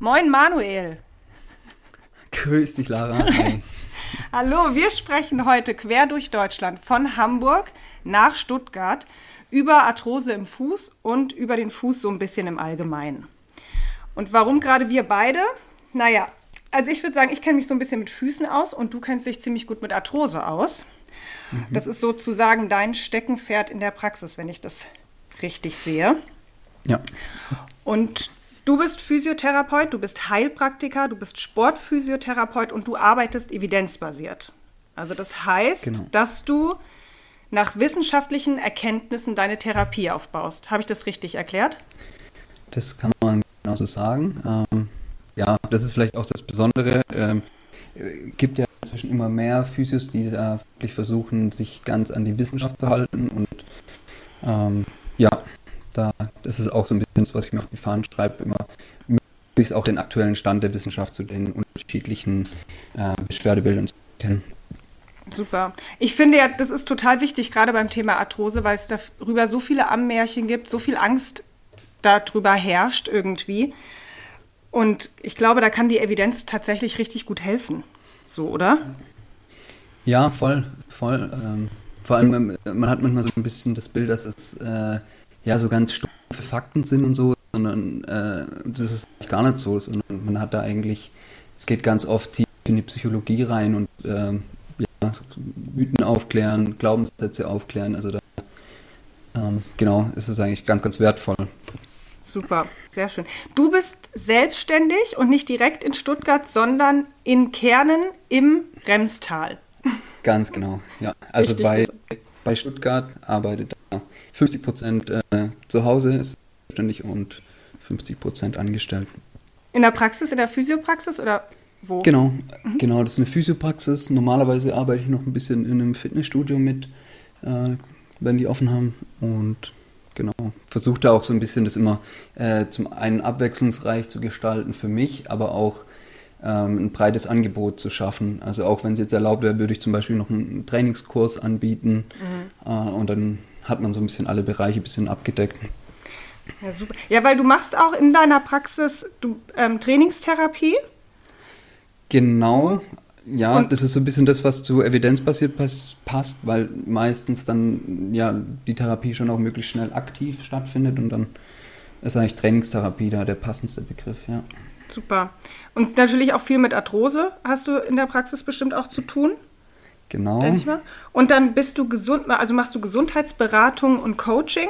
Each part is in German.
Moin Manuel. Grüß dich, Lara. Hallo, wir sprechen heute quer durch Deutschland von Hamburg nach Stuttgart über Arthrose im Fuß und über den Fuß so ein bisschen im Allgemeinen. Und warum gerade wir beide? Naja, also ich würde sagen, ich kenne mich so ein bisschen mit Füßen aus und du kennst dich ziemlich gut mit Arthrose aus. Mhm. Das ist sozusagen dein Steckenpferd in der Praxis, wenn ich das richtig sehe. Ja. Und du bist Physiotherapeut, du bist Heilpraktiker, du bist Sportphysiotherapeut und du arbeitest evidenzbasiert. Also das heißt, genau. dass du nach wissenschaftlichen Erkenntnissen deine Therapie aufbaust. Habe ich das richtig erklärt? Das kann man genauso sagen. Ähm, ja, das ist vielleicht auch das Besondere. Ähm, gibt ja inzwischen immer mehr Physios, die da wirklich versuchen, sich ganz an die Wissenschaft zu halten. Und ähm, ja, da, das ist auch so ein bisschen das, was ich mir auf die Fahnen schreibe, immer möglichst auch den aktuellen Stand der Wissenschaft zu den unterschiedlichen äh, Beschwerdebildern zu kennen. Super. Ich finde ja, das ist total wichtig, gerade beim Thema Arthrose, weil es darüber so viele Ammärchen gibt, so viel Angst darüber herrscht irgendwie. Und ich glaube, da kann die Evidenz tatsächlich richtig gut helfen. So, oder? Ja, voll, voll. Ähm, vor allem, ähm, man hat manchmal so ein bisschen das Bild, dass es äh, ja so ganz stumpfe Fakten sind und so, sondern äh, das ist gar nicht so, sondern man hat da eigentlich, es geht ganz oft tief in die Psychologie rein und ähm, ja, Mythen aufklären, Glaubenssätze aufklären. Also da ähm, genau ist es eigentlich ganz, ganz wertvoll. Super, sehr schön. Du bist selbstständig und nicht direkt in Stuttgart, sondern in Kernen im Remstal. Ganz genau, ja. Also bei, bei Stuttgart arbeitet da 50 Prozent äh, zu Hause, ist selbstständig und 50 Prozent angestellt. In der Praxis, in der Physiopraxis oder wo? Genau, mhm. genau, das ist eine Physiopraxis. Normalerweise arbeite ich noch ein bisschen in einem Fitnessstudio mit, äh, wenn die offen haben. Und genau, versuche da auch so ein bisschen das immer äh, zum einen abwechslungsreich zu gestalten für mich, aber auch ähm, ein breites Angebot zu schaffen. Also auch wenn es jetzt erlaubt wäre, würde ich zum Beispiel noch einen Trainingskurs anbieten mhm. äh, und dann hat man so ein bisschen alle Bereiche ein bisschen abgedeckt. Ja, super. Ja, weil du machst auch in deiner Praxis du, ähm, Trainingstherapie. Genau, ja, und das ist so ein bisschen das, was zu evidenzbasiert passt, weil meistens dann ja die Therapie schon auch möglichst schnell aktiv stattfindet und dann ist eigentlich Trainingstherapie da der passendste Begriff, ja. Super. Und natürlich auch viel mit Arthrose hast du in der Praxis bestimmt auch zu tun. Genau. Denke ich mal. Und dann bist du gesund, also machst du Gesundheitsberatung und Coaching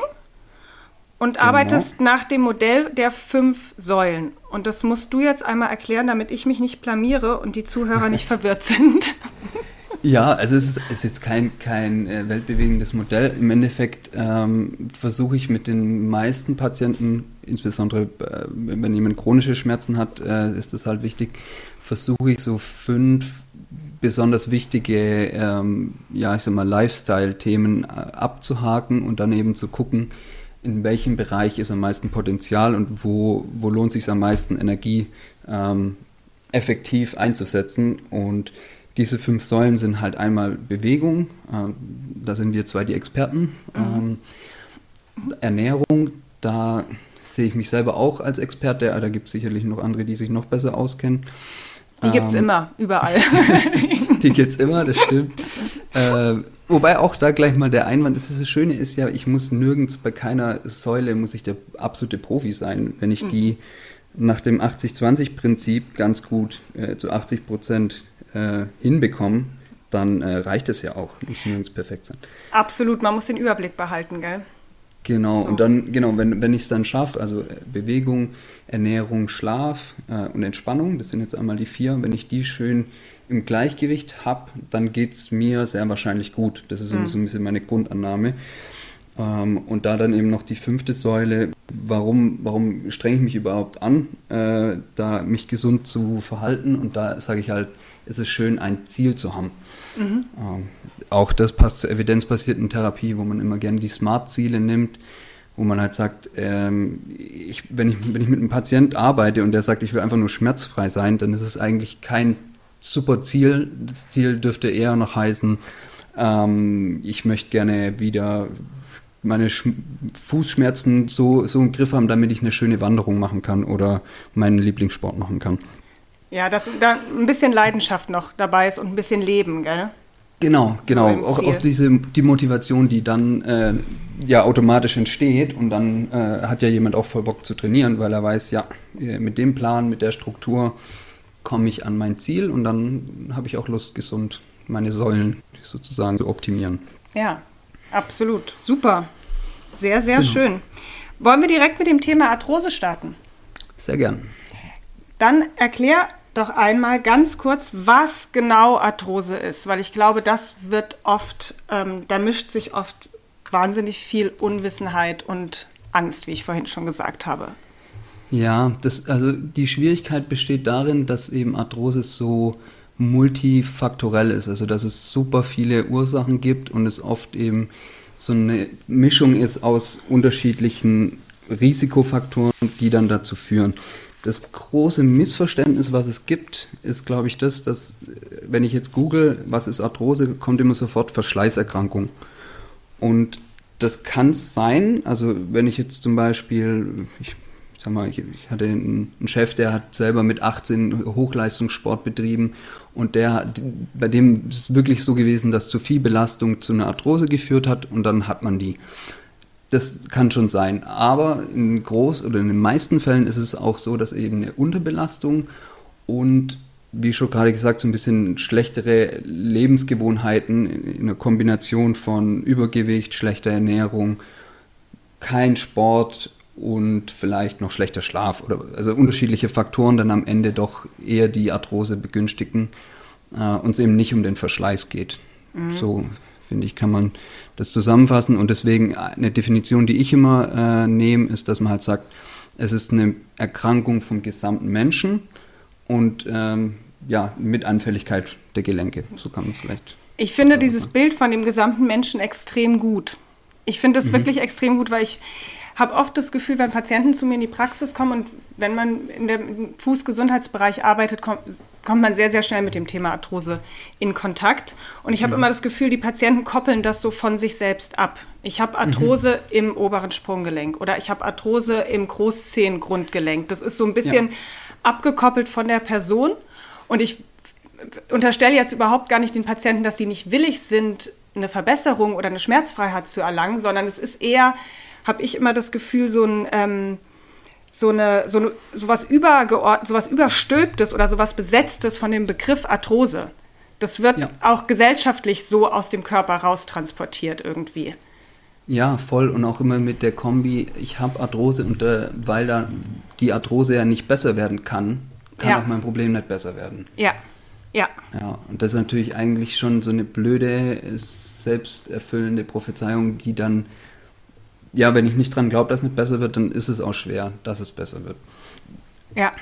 und genau. arbeitest nach dem Modell der fünf Säulen. Und das musst du jetzt einmal erklären, damit ich mich nicht blamiere und die Zuhörer nicht verwirrt sind. Ja, also es ist, ist jetzt kein, kein äh, weltbewegendes Modell. Im Endeffekt ähm, versuche ich mit den meisten Patienten, insbesondere äh, wenn jemand chronische Schmerzen hat, äh, ist das halt wichtig, versuche ich so fünf besonders wichtige, ähm, ja, ich sag mal, Lifestyle-Themen äh, abzuhaken und dann eben zu gucken, in welchem Bereich ist am meisten Potenzial und wo, wo lohnt sich am meisten Energie ähm, effektiv einzusetzen. Und diese fünf Säulen sind halt einmal Bewegung, äh, da sind wir zwei die Experten. Mhm. Ähm, Ernährung, da sehe ich mich selber auch als Experte, da gibt es sicherlich noch andere, die sich noch besser auskennen. Die gibt es ähm, immer, überall. die gibt es immer, das stimmt. äh, wobei auch da gleich mal der Einwand ist, das Schöne ist ja, ich muss nirgends bei keiner Säule, muss ich der absolute Profi sein. Wenn ich mhm. die nach dem 80-20-Prinzip ganz gut äh, zu 80 Prozent äh, hinbekomme, dann äh, reicht es ja auch. Muss nirgends perfekt sein. Absolut, man muss den Überblick behalten, gell? Genau, so. und dann, genau, wenn, wenn ich es dann schaffe, also äh, Bewegung, Ernährung, Schlaf äh, und Entspannung, das sind jetzt einmal die vier, wenn ich die schön im Gleichgewicht habe, dann geht es mir sehr wahrscheinlich gut. Das ist mhm. so ein bisschen meine Grundannahme. Ähm, und da dann eben noch die fünfte Säule, warum, warum strenge ich mich überhaupt an, äh, da mich gesund zu verhalten? Und da sage ich halt, es ist schön, ein Ziel zu haben. Mhm. Ähm, auch das passt zur evidenzbasierten Therapie, wo man immer gerne die Smart-Ziele nimmt, wo man halt sagt, ähm, ich, wenn, ich, wenn ich mit einem Patient arbeite und der sagt, ich will einfach nur schmerzfrei sein, dann ist es eigentlich kein super Ziel. Das Ziel dürfte eher noch heißen, ähm, ich möchte gerne wieder meine Sch Fußschmerzen so, so im Griff haben, damit ich eine schöne Wanderung machen kann oder meinen Lieblingssport machen kann. Ja, dass da ein bisschen Leidenschaft noch dabei ist und ein bisschen Leben, gell? Genau, genau. So auch, auch, diese die Motivation, die dann äh, ja automatisch entsteht und dann äh, hat ja jemand auch voll Bock zu trainieren, weil er weiß, ja, äh, mit dem Plan, mit der Struktur komme ich an mein Ziel und dann habe ich auch Lust, gesund meine Säulen sozusagen zu optimieren. Ja, absolut. Super. Sehr, sehr genau. schön. Wollen wir direkt mit dem Thema Arthrose starten? Sehr gern. Dann erklär doch einmal ganz kurz, was genau Arthrose ist, weil ich glaube, das wird oft, ähm, da mischt sich oft wahnsinnig viel Unwissenheit und Angst, wie ich vorhin schon gesagt habe. Ja, das, also die Schwierigkeit besteht darin, dass eben Arthrose so multifaktorell ist, also dass es super viele Ursachen gibt und es oft eben so eine Mischung ist aus unterschiedlichen Risikofaktoren, die dann dazu führen. Das große Missverständnis, was es gibt, ist, glaube ich, das, dass, wenn ich jetzt google, was ist Arthrose, kommt immer sofort Verschleißerkrankung. Und das kann es sein, also wenn ich jetzt zum Beispiel, ich sag mal, ich, ich hatte einen, einen, Chef, der hat selber mit 18 Hochleistungssport betrieben und der, bei dem ist es wirklich so gewesen, dass zu viel Belastung zu einer Arthrose geführt hat und dann hat man die. Das kann schon sein. Aber in groß oder in den meisten Fällen ist es auch so, dass eben eine Unterbelastung und wie schon gerade gesagt, so ein bisschen schlechtere Lebensgewohnheiten in einer Kombination von Übergewicht, schlechter Ernährung, kein Sport und vielleicht noch schlechter Schlaf oder also unterschiedliche Faktoren dann am Ende doch eher die Arthrose begünstigen äh, und es eben nicht um den Verschleiß geht. Mhm. So finde ich, kann man das zusammenfassen. Und deswegen eine Definition, die ich immer äh, nehme, ist, dass man halt sagt, es ist eine Erkrankung vom gesamten Menschen und ähm, ja, mit Anfälligkeit der Gelenke. So kann man es vielleicht. Ich finde dieses sagen. Bild von dem gesamten Menschen extrem gut. Ich finde es mhm. wirklich extrem gut, weil ich habe oft das Gefühl, wenn Patienten zu mir in die Praxis kommen und wenn man in dem Fußgesundheitsbereich arbeitet, kommt, kommt man sehr, sehr schnell mit dem Thema Arthrose in Kontakt. Und ich habe mhm. immer das Gefühl, die Patienten koppeln das so von sich selbst ab. Ich habe Arthrose mhm. im oberen Sprunggelenk oder ich habe Arthrose im Großzehengrundgelenk. Das ist so ein bisschen ja. abgekoppelt von der Person. Und ich unterstelle jetzt überhaupt gar nicht den Patienten, dass sie nicht willig sind, eine Verbesserung oder eine Schmerzfreiheit zu erlangen, sondern es ist eher habe ich immer das Gefühl, so ein ähm, so eine, so eine sowas übergeordnet, sowas überstülptes oder sowas besetztes von dem Begriff Arthrose. Das wird ja. auch gesellschaftlich so aus dem Körper raustransportiert irgendwie. Ja, voll und auch immer mit der Kombi, ich habe Arthrose und äh, weil da die Arthrose ja nicht besser werden kann, kann ja. auch mein Problem nicht besser werden. Ja, ja. Ja, und das ist natürlich eigentlich schon so eine blöde, selbsterfüllende Prophezeiung, die dann ja, wenn ich nicht dran glaube, dass es nicht besser wird, dann ist es auch schwer, dass es besser wird. Ja.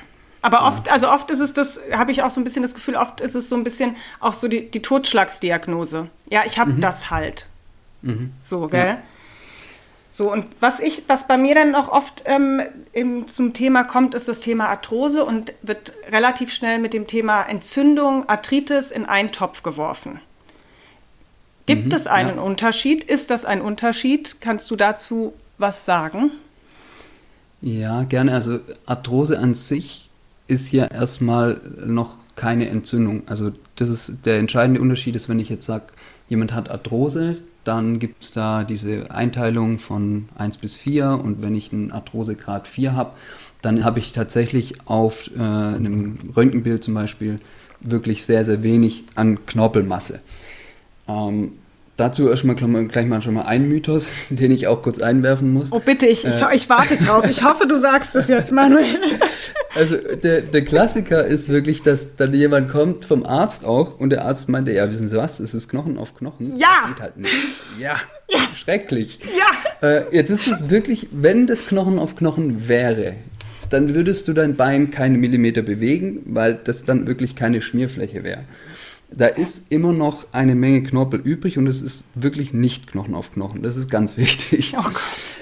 Aber oft, also oft ist es das, habe ich auch so ein bisschen das Gefühl, oft ist es so ein bisschen auch so die, die Totschlagsdiagnose. Ja, ich habe mhm. das halt. Mhm. So, gell? Ja. So, und was ich, was bei mir dann auch oft ähm, im, zum Thema kommt, ist das Thema Arthrose und wird relativ schnell mit dem Thema Entzündung, Arthritis in einen Topf geworfen. Gibt mhm, es einen ja. Unterschied? Ist das ein Unterschied? Kannst du dazu was sagen? Ja, gerne. Also Arthrose an sich ist ja erstmal noch keine Entzündung. Also das ist der entscheidende Unterschied ist, wenn ich jetzt sage, jemand hat Arthrose, dann gibt es da diese Einteilung von 1 bis 4 und wenn ich einen Arthrosegrad 4 habe, dann habe ich tatsächlich auf äh, einem Röntgenbild zum Beispiel wirklich sehr, sehr wenig an Knorpelmasse. Ähm, dazu erstmal gleich mal schon mal ein Mythos, den ich auch kurz einwerfen muss. Oh bitte, ich, äh, ich, ich warte drauf. Ich hoffe, du sagst es jetzt, Manuel. Also der, der Klassiker ist wirklich, dass dann jemand kommt vom Arzt auch und der Arzt meinte, ja, wissen Sie was, es ist Knochen auf Knochen. Ja. Das geht halt nicht. Ja, ja. schrecklich. Ja. Äh, jetzt ist es wirklich, wenn das Knochen auf Knochen wäre, dann würdest du dein Bein keine Millimeter bewegen, weil das dann wirklich keine Schmierfläche wäre da ist immer noch eine Menge Knorpel übrig und es ist wirklich nicht Knochen auf Knochen. Das ist ganz wichtig. Oh Gott,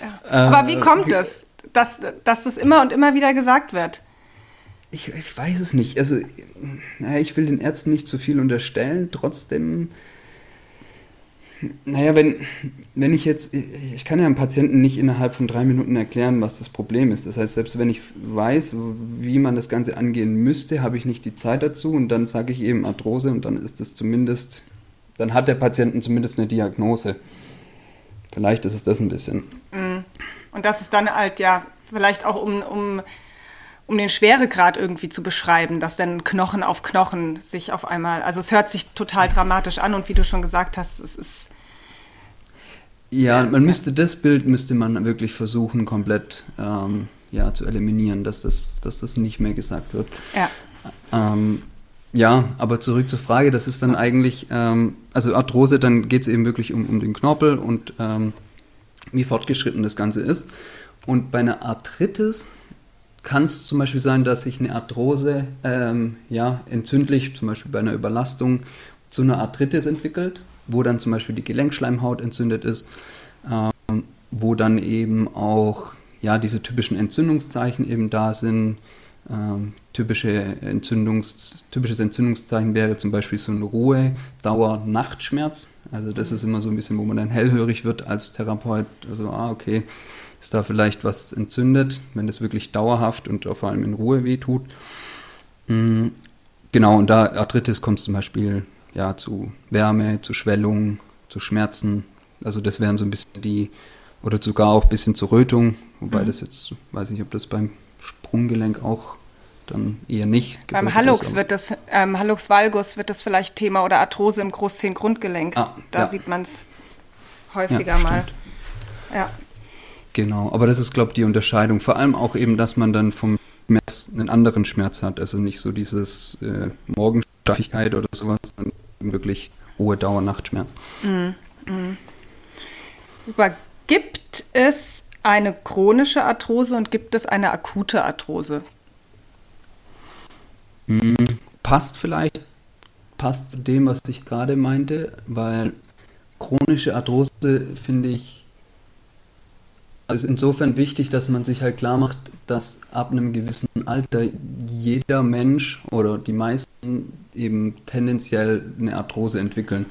ja. äh, Aber wie kommt es, dass, dass das immer und immer wieder gesagt wird? Ich, ich weiß es nicht. Also, naja, ich will den Ärzten nicht zu viel unterstellen. Trotzdem, Naja, wenn, wenn ich jetzt, ich kann ja einem Patienten nicht innerhalb von drei Minuten erklären, was das Problem ist. Das heißt, selbst wenn ich weiß, wie man das Ganze angehen müsste, habe ich nicht die Zeit dazu und dann sage ich eben Arthrose und dann ist das zumindest, dann hat der Patienten zumindest eine Diagnose. Vielleicht ist es das ein bisschen. Mhm. Und das ist dann halt ja vielleicht auch um, um, um den Schweregrad irgendwie zu beschreiben, dass dann Knochen auf Knochen sich auf einmal, also es hört sich total dramatisch an und wie du schon gesagt hast, es ist ja, man müsste das Bild müsste man wirklich versuchen komplett ähm, ja, zu eliminieren, dass das, dass das nicht mehr gesagt wird. Ja. Ähm, ja, aber zurück zur Frage, das ist dann eigentlich, ähm, also Arthrose, dann geht es eben wirklich um, um den Knorpel und ähm, wie fortgeschritten das Ganze ist. Und bei einer Arthritis kann es zum Beispiel sein, dass sich eine Arthrose ähm, ja, entzündlich, zum Beispiel bei einer Überlastung, zu einer Arthritis entwickelt, wo dann zum Beispiel die Gelenkschleimhaut entzündet ist, ähm, wo dann eben auch ja, diese typischen Entzündungszeichen eben da sind, ähm, typische Entzündungs, typisches Entzündungszeichen wäre zum Beispiel so ein Ruhe-Dauer-Nachtschmerz. Also das ist immer so ein bisschen, wo man dann hellhörig wird als Therapeut. Also, ah, okay, ist da vielleicht was entzündet, wenn das wirklich dauerhaft und vor allem in Ruhe wehtut. Mhm. Genau, und da Arthritis kommt zum Beispiel ja, zu Wärme, zu Schwellung, zu Schmerzen. Also das wären so ein bisschen die, oder sogar auch ein bisschen zur Rötung, wobei mhm. das jetzt, weiß ich, ob das beim Sprunggelenk auch dann eher nicht. Beim Hallux wird das, ähm, Hallux valgus wird das vielleicht Thema oder Arthrose im Großzehengrundgelenk. Ah, da ja. sieht man es häufiger ja, mal. Ja. Genau, aber das ist, glaube ich, die Unterscheidung. Vor allem auch eben, dass man dann vom Schmerz einen anderen Schmerz hat. Also nicht so dieses äh, Morgensteifigkeit oder sowas, sondern wirklich hohe Dauer Nachtschmerz. Mm, mm. Gibt es eine chronische Arthrose und gibt es eine akute Arthrose? Hm, passt vielleicht, passt zu dem, was ich gerade meinte, weil chronische Arthrose finde ich also insofern wichtig, dass man sich halt klar macht, dass ab einem gewissen Alter jeder Mensch oder die meisten eben tendenziell eine Arthrose entwickeln.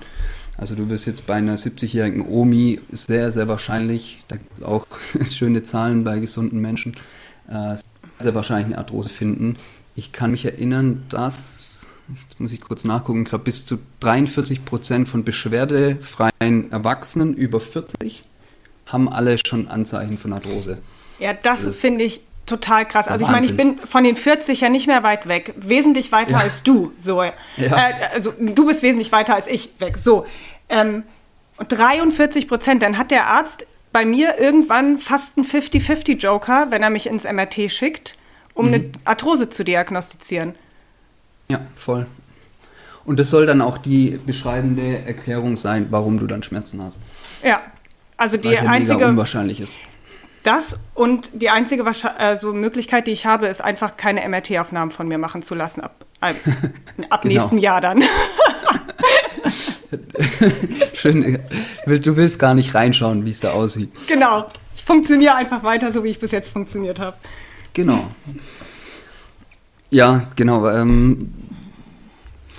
Also du wirst jetzt bei einer 70-jährigen Omi sehr, sehr wahrscheinlich, da gibt es auch schöne Zahlen bei gesunden Menschen, äh, sehr wahrscheinlich eine Arthrose finden. Ich kann mich erinnern, dass, jetzt muss ich kurz nachgucken, ich glaube bis zu 43 Prozent von beschwerdefreien Erwachsenen über 40 haben alle schon Anzeichen von Arthrose. Ja, das, das finde ich total krass. Also ich meine, ich bin von den 40 ja nicht mehr weit weg, wesentlich weiter ja. als du. So, ja. äh, also du bist wesentlich weiter als ich weg. So, ähm, und 43 Prozent. Dann hat der Arzt bei mir irgendwann fast einen 50-50 Joker, wenn er mich ins MRT schickt, um mhm. eine Arthrose zu diagnostizieren. Ja, voll. Und das soll dann auch die beschreibende Erklärung sein, warum du dann Schmerzen hast. Ja, also die ja einzige unwahrscheinlich ist. Das und die einzige also Möglichkeit, die ich habe, ist einfach keine MRT-Aufnahmen von mir machen zu lassen ab, ab, ab genau. nächstem Jahr dann. Schön. Du willst gar nicht reinschauen, wie es da aussieht. Genau. Ich funktioniere einfach weiter, so wie ich bis jetzt funktioniert habe. Genau. Ja, genau. Ähm,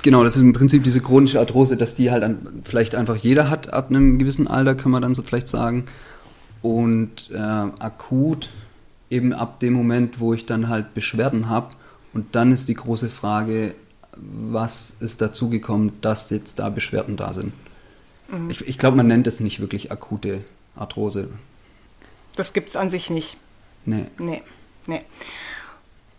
genau, das ist im Prinzip diese chronische Arthrose, dass die halt an, vielleicht einfach jeder hat ab einem gewissen Alter, kann man dann so vielleicht sagen und äh, akut eben ab dem Moment, wo ich dann halt Beschwerden habe. Und dann ist die große Frage, was ist dazu gekommen, dass jetzt da Beschwerden da sind. Mhm. Ich, ich glaube, man nennt es nicht wirklich akute Arthrose. Das gibt es an sich nicht. Nee. Nee, nee.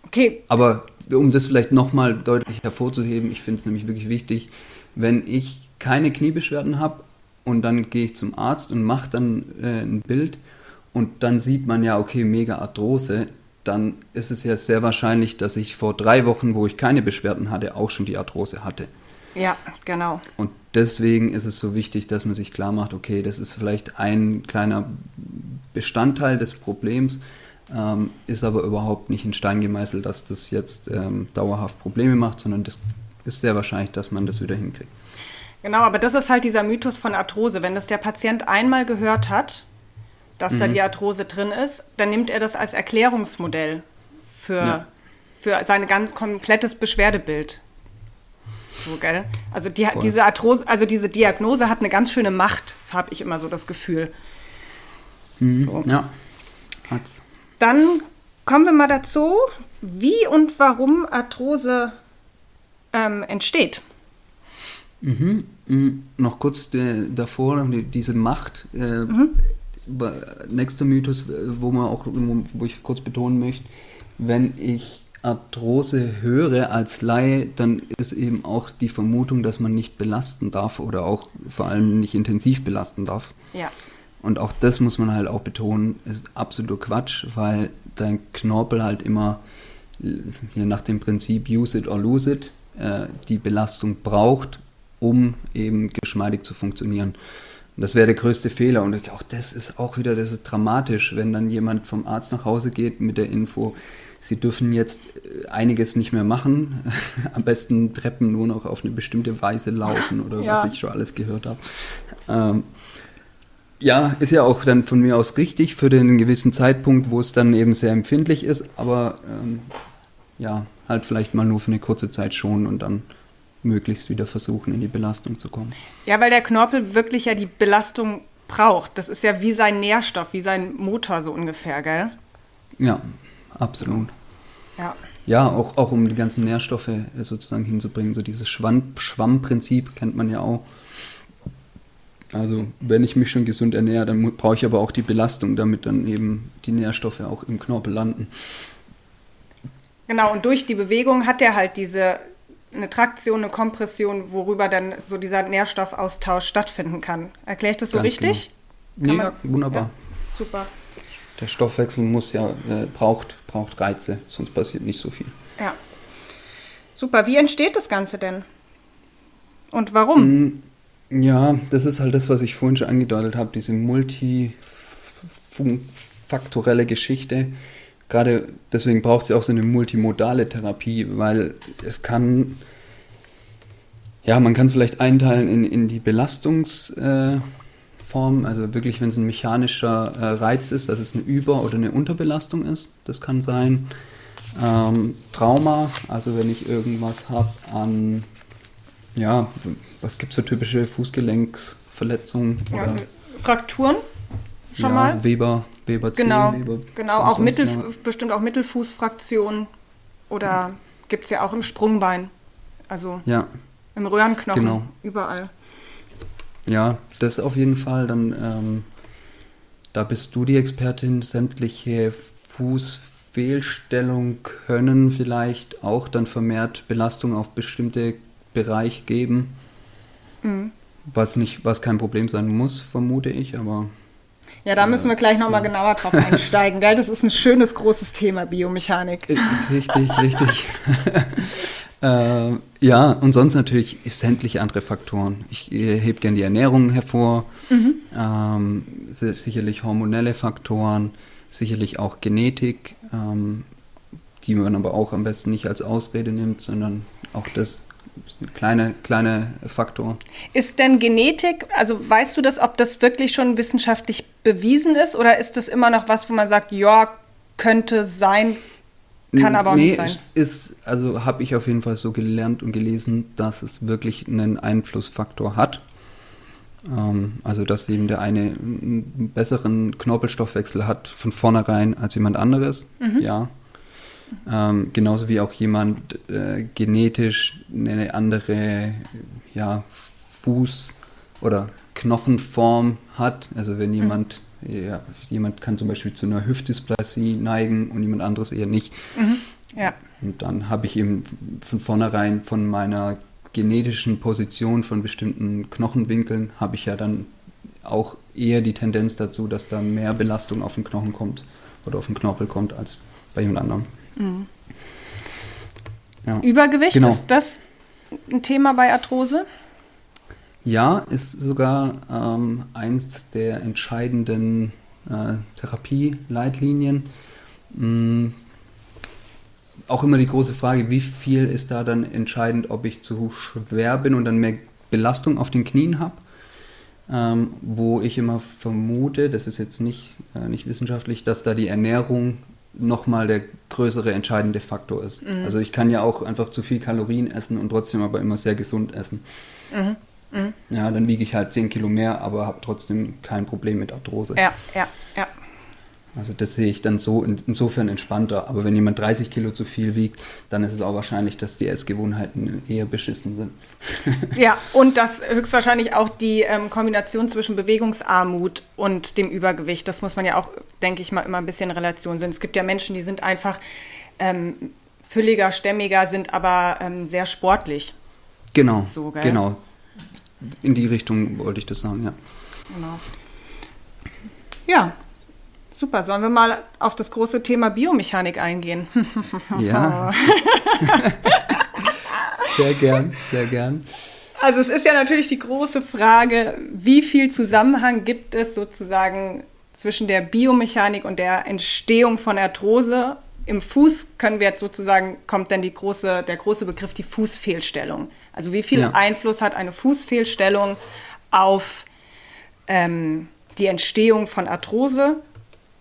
Okay. Aber um das vielleicht nochmal deutlich hervorzuheben, ich finde es nämlich wirklich wichtig, wenn ich keine Kniebeschwerden habe, und dann gehe ich zum Arzt und mache dann äh, ein Bild und dann sieht man ja, okay, mega Arthrose, dann ist es ja sehr wahrscheinlich, dass ich vor drei Wochen, wo ich keine Beschwerden hatte, auch schon die Arthrose hatte. Ja, genau. Und deswegen ist es so wichtig, dass man sich klar macht, okay, das ist vielleicht ein kleiner Bestandteil des Problems, ähm, ist aber überhaupt nicht in Stein gemeißelt, dass das jetzt ähm, dauerhaft Probleme macht, sondern das ist sehr wahrscheinlich, dass man das wieder hinkriegt. Genau, aber das ist halt dieser Mythos von Arthrose. Wenn das der Patient einmal gehört hat, dass mhm. da die Arthrose drin ist, dann nimmt er das als Erklärungsmodell für, ja. für sein ganz komplettes Beschwerdebild. so, gell? Also die, diese Arthrose, also diese Diagnose hat eine ganz schöne Macht, habe ich immer so das Gefühl. Mhm. So. Ja, hat's. Dann kommen wir mal dazu, wie und warum Arthrose ähm, entsteht. Mhm. Mhm. Noch kurz de, davor, die, diese Macht. Äh, mhm. Nächster Mythos, wo man auch, wo ich kurz betonen möchte, wenn ich Arthrose höre als Laie, dann ist eben auch die Vermutung, dass man nicht belasten darf oder auch vor allem nicht intensiv belasten darf. Ja. Und auch das muss man halt auch betonen, ist absoluter Quatsch, weil dein Knorpel halt immer, je nach dem Prinzip use it or lose it, äh, die Belastung braucht, um eben geschmeidig zu funktionieren. Und das wäre der größte Fehler. Und auch das ist auch wieder das ist dramatisch, wenn dann jemand vom Arzt nach Hause geht mit der Info, sie dürfen jetzt äh, einiges nicht mehr machen. Am besten Treppen nur noch auf eine bestimmte Weise laufen oder ja. was ich schon alles gehört habe. Ähm, ja, ist ja auch dann von mir aus richtig für den gewissen Zeitpunkt, wo es dann eben sehr empfindlich ist, aber ähm, ja, halt vielleicht mal nur für eine kurze Zeit schonen und dann möglichst wieder versuchen, in die Belastung zu kommen. Ja, weil der Knorpel wirklich ja die Belastung braucht. Das ist ja wie sein Nährstoff, wie sein Motor so ungefähr, gell? Ja, absolut. Ja. Ja, auch, auch um die ganzen Nährstoffe sozusagen hinzubringen. So dieses Schwamm, Schwammprinzip kennt man ja auch. Also wenn ich mich schon gesund ernähre, dann brauche ich aber auch die Belastung, damit dann eben die Nährstoffe auch im Knorpel landen. Genau, und durch die Bewegung hat er halt diese eine Traktion, eine Kompression, worüber dann so dieser Nährstoffaustausch stattfinden kann. Erkläre ich das so Ganz richtig? Genau. Nee, ja, wunderbar. Ja, super. Der Stoffwechsel muss ja, äh, braucht, braucht Reize, sonst passiert nicht so viel. Ja. Super. Wie entsteht das Ganze denn? Und warum? Mm, ja, das ist halt das, was ich vorhin schon angedeutet habe, diese multifaktorelle Geschichte. Gerade deswegen braucht es ja auch so eine multimodale Therapie, weil es kann, ja, man kann es vielleicht einteilen in, in die Belastungsform, äh, also wirklich, wenn es ein mechanischer äh, Reiz ist, dass es eine Über- oder eine Unterbelastung ist, das kann sein. Ähm, Trauma, also wenn ich irgendwas habe an, ja, was gibt es für typische Fußgelenksverletzungen? Ja, Frakturen schon ja, mal? Weber, Weber 10, genau, Weber genau auch Mittel, bestimmt auch Mittelfußfraktionen oder mhm. gibt es ja auch im Sprungbein, also ja. im Röhrenknochen, genau. überall. Ja, das auf jeden Fall. Dann, ähm, da bist du die Expertin, sämtliche Fußfehlstellungen können vielleicht auch dann vermehrt Belastung auf bestimmte Bereiche geben. Mhm. Was nicht, was kein Problem sein muss, vermute ich, aber ja, da müssen wir gleich nochmal ja. genauer drauf einsteigen, gell? Das ist ein schönes, großes Thema, Biomechanik. Äh, richtig, richtig. äh, ja, und sonst natürlich sämtliche andere Faktoren. Ich äh, hebe gerne die Ernährung hervor, mhm. ähm, sicherlich hormonelle Faktoren, sicherlich auch Genetik, ähm, die man aber auch am besten nicht als Ausrede nimmt, sondern auch das ist ein kleiner kleine Faktor. Ist denn Genetik, also weißt du das, ob das wirklich schon wissenschaftlich bewiesen ist oder ist das immer noch was, wo man sagt, ja, könnte sein, kann aber auch nee, nicht sein? ist, also habe ich auf jeden Fall so gelernt und gelesen, dass es wirklich einen Einflussfaktor hat. Ähm, also, dass eben der eine einen besseren Knorpelstoffwechsel hat von vornherein als jemand anderes, mhm. ja. Ähm, genauso wie auch jemand äh, genetisch eine andere ja, Fuß- oder Knochenform hat. Also wenn mhm. jemand, mhm. ja, jemand kann zum Beispiel zu einer Hüftdysplasie neigen und jemand anderes eher nicht. Mhm. Ja. Und dann habe ich eben von vornherein von meiner genetischen Position von bestimmten Knochenwinkeln, habe ich ja dann auch eher die Tendenz dazu, dass da mehr Belastung auf den Knochen kommt oder auf den Knorpel kommt als bei jemand anderem. Mhm. Ja. Übergewicht, genau. ist das ein Thema bei Arthrose? Ja, ist sogar ähm, eins der entscheidenden äh, Therapieleitlinien. Mhm. Auch immer die große Frage, wie viel ist da dann entscheidend, ob ich zu schwer bin und dann mehr Belastung auf den Knien habe. Ähm, wo ich immer vermute, das ist jetzt nicht, äh, nicht wissenschaftlich, dass da die Ernährung nochmal der größere entscheidende Faktor ist. Mhm. Also ich kann ja auch einfach zu viel Kalorien essen und trotzdem aber immer sehr gesund essen. Mhm. Mhm. Ja, dann wiege ich halt 10 Kilo mehr, aber habe trotzdem kein Problem mit Arthrose. Ja, ja, ja. Also das sehe ich dann so in, insofern entspannter. Aber wenn jemand 30 Kilo zu viel wiegt, dann ist es auch wahrscheinlich, dass die Essgewohnheiten eher beschissen sind. ja, und dass höchstwahrscheinlich auch die ähm, Kombination zwischen Bewegungsarmut und dem Übergewicht, das muss man ja auch, denke ich mal, immer ein bisschen in Relation sehen. Es gibt ja Menschen, die sind einfach ähm, fülliger, stämmiger, sind aber ähm, sehr sportlich. Genau, so, genau. In die Richtung wollte ich das sagen, ja. Genau. Ja, Super, sollen wir mal auf das große Thema Biomechanik eingehen? ja. sehr gern, sehr gern. Also es ist ja natürlich die große Frage, wie viel Zusammenhang gibt es sozusagen zwischen der Biomechanik und der Entstehung von Arthrose? Im Fuß können wir jetzt sozusagen, kommt dann die große, der große Begriff die Fußfehlstellung. Also wie viel ja. Einfluss hat eine Fußfehlstellung auf ähm, die Entstehung von Arthrose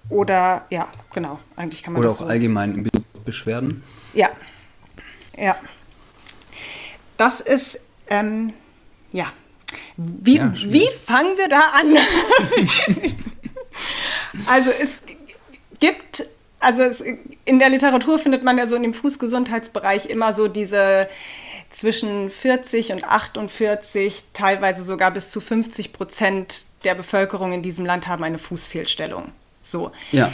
oder ja, genau, eigentlich kann man Oder das auch so. allgemein Beschwerden. Ja, ja. Das ist, ähm, ja. Wie, ja, wie fangen wir da an? also es gibt, also es, in der Literatur findet man ja so in dem Fußgesundheitsbereich immer so diese zwischen 40 und 48, teilweise sogar bis zu 50 Prozent der Bevölkerung in diesem Land haben eine Fußfehlstellung. So. Ja.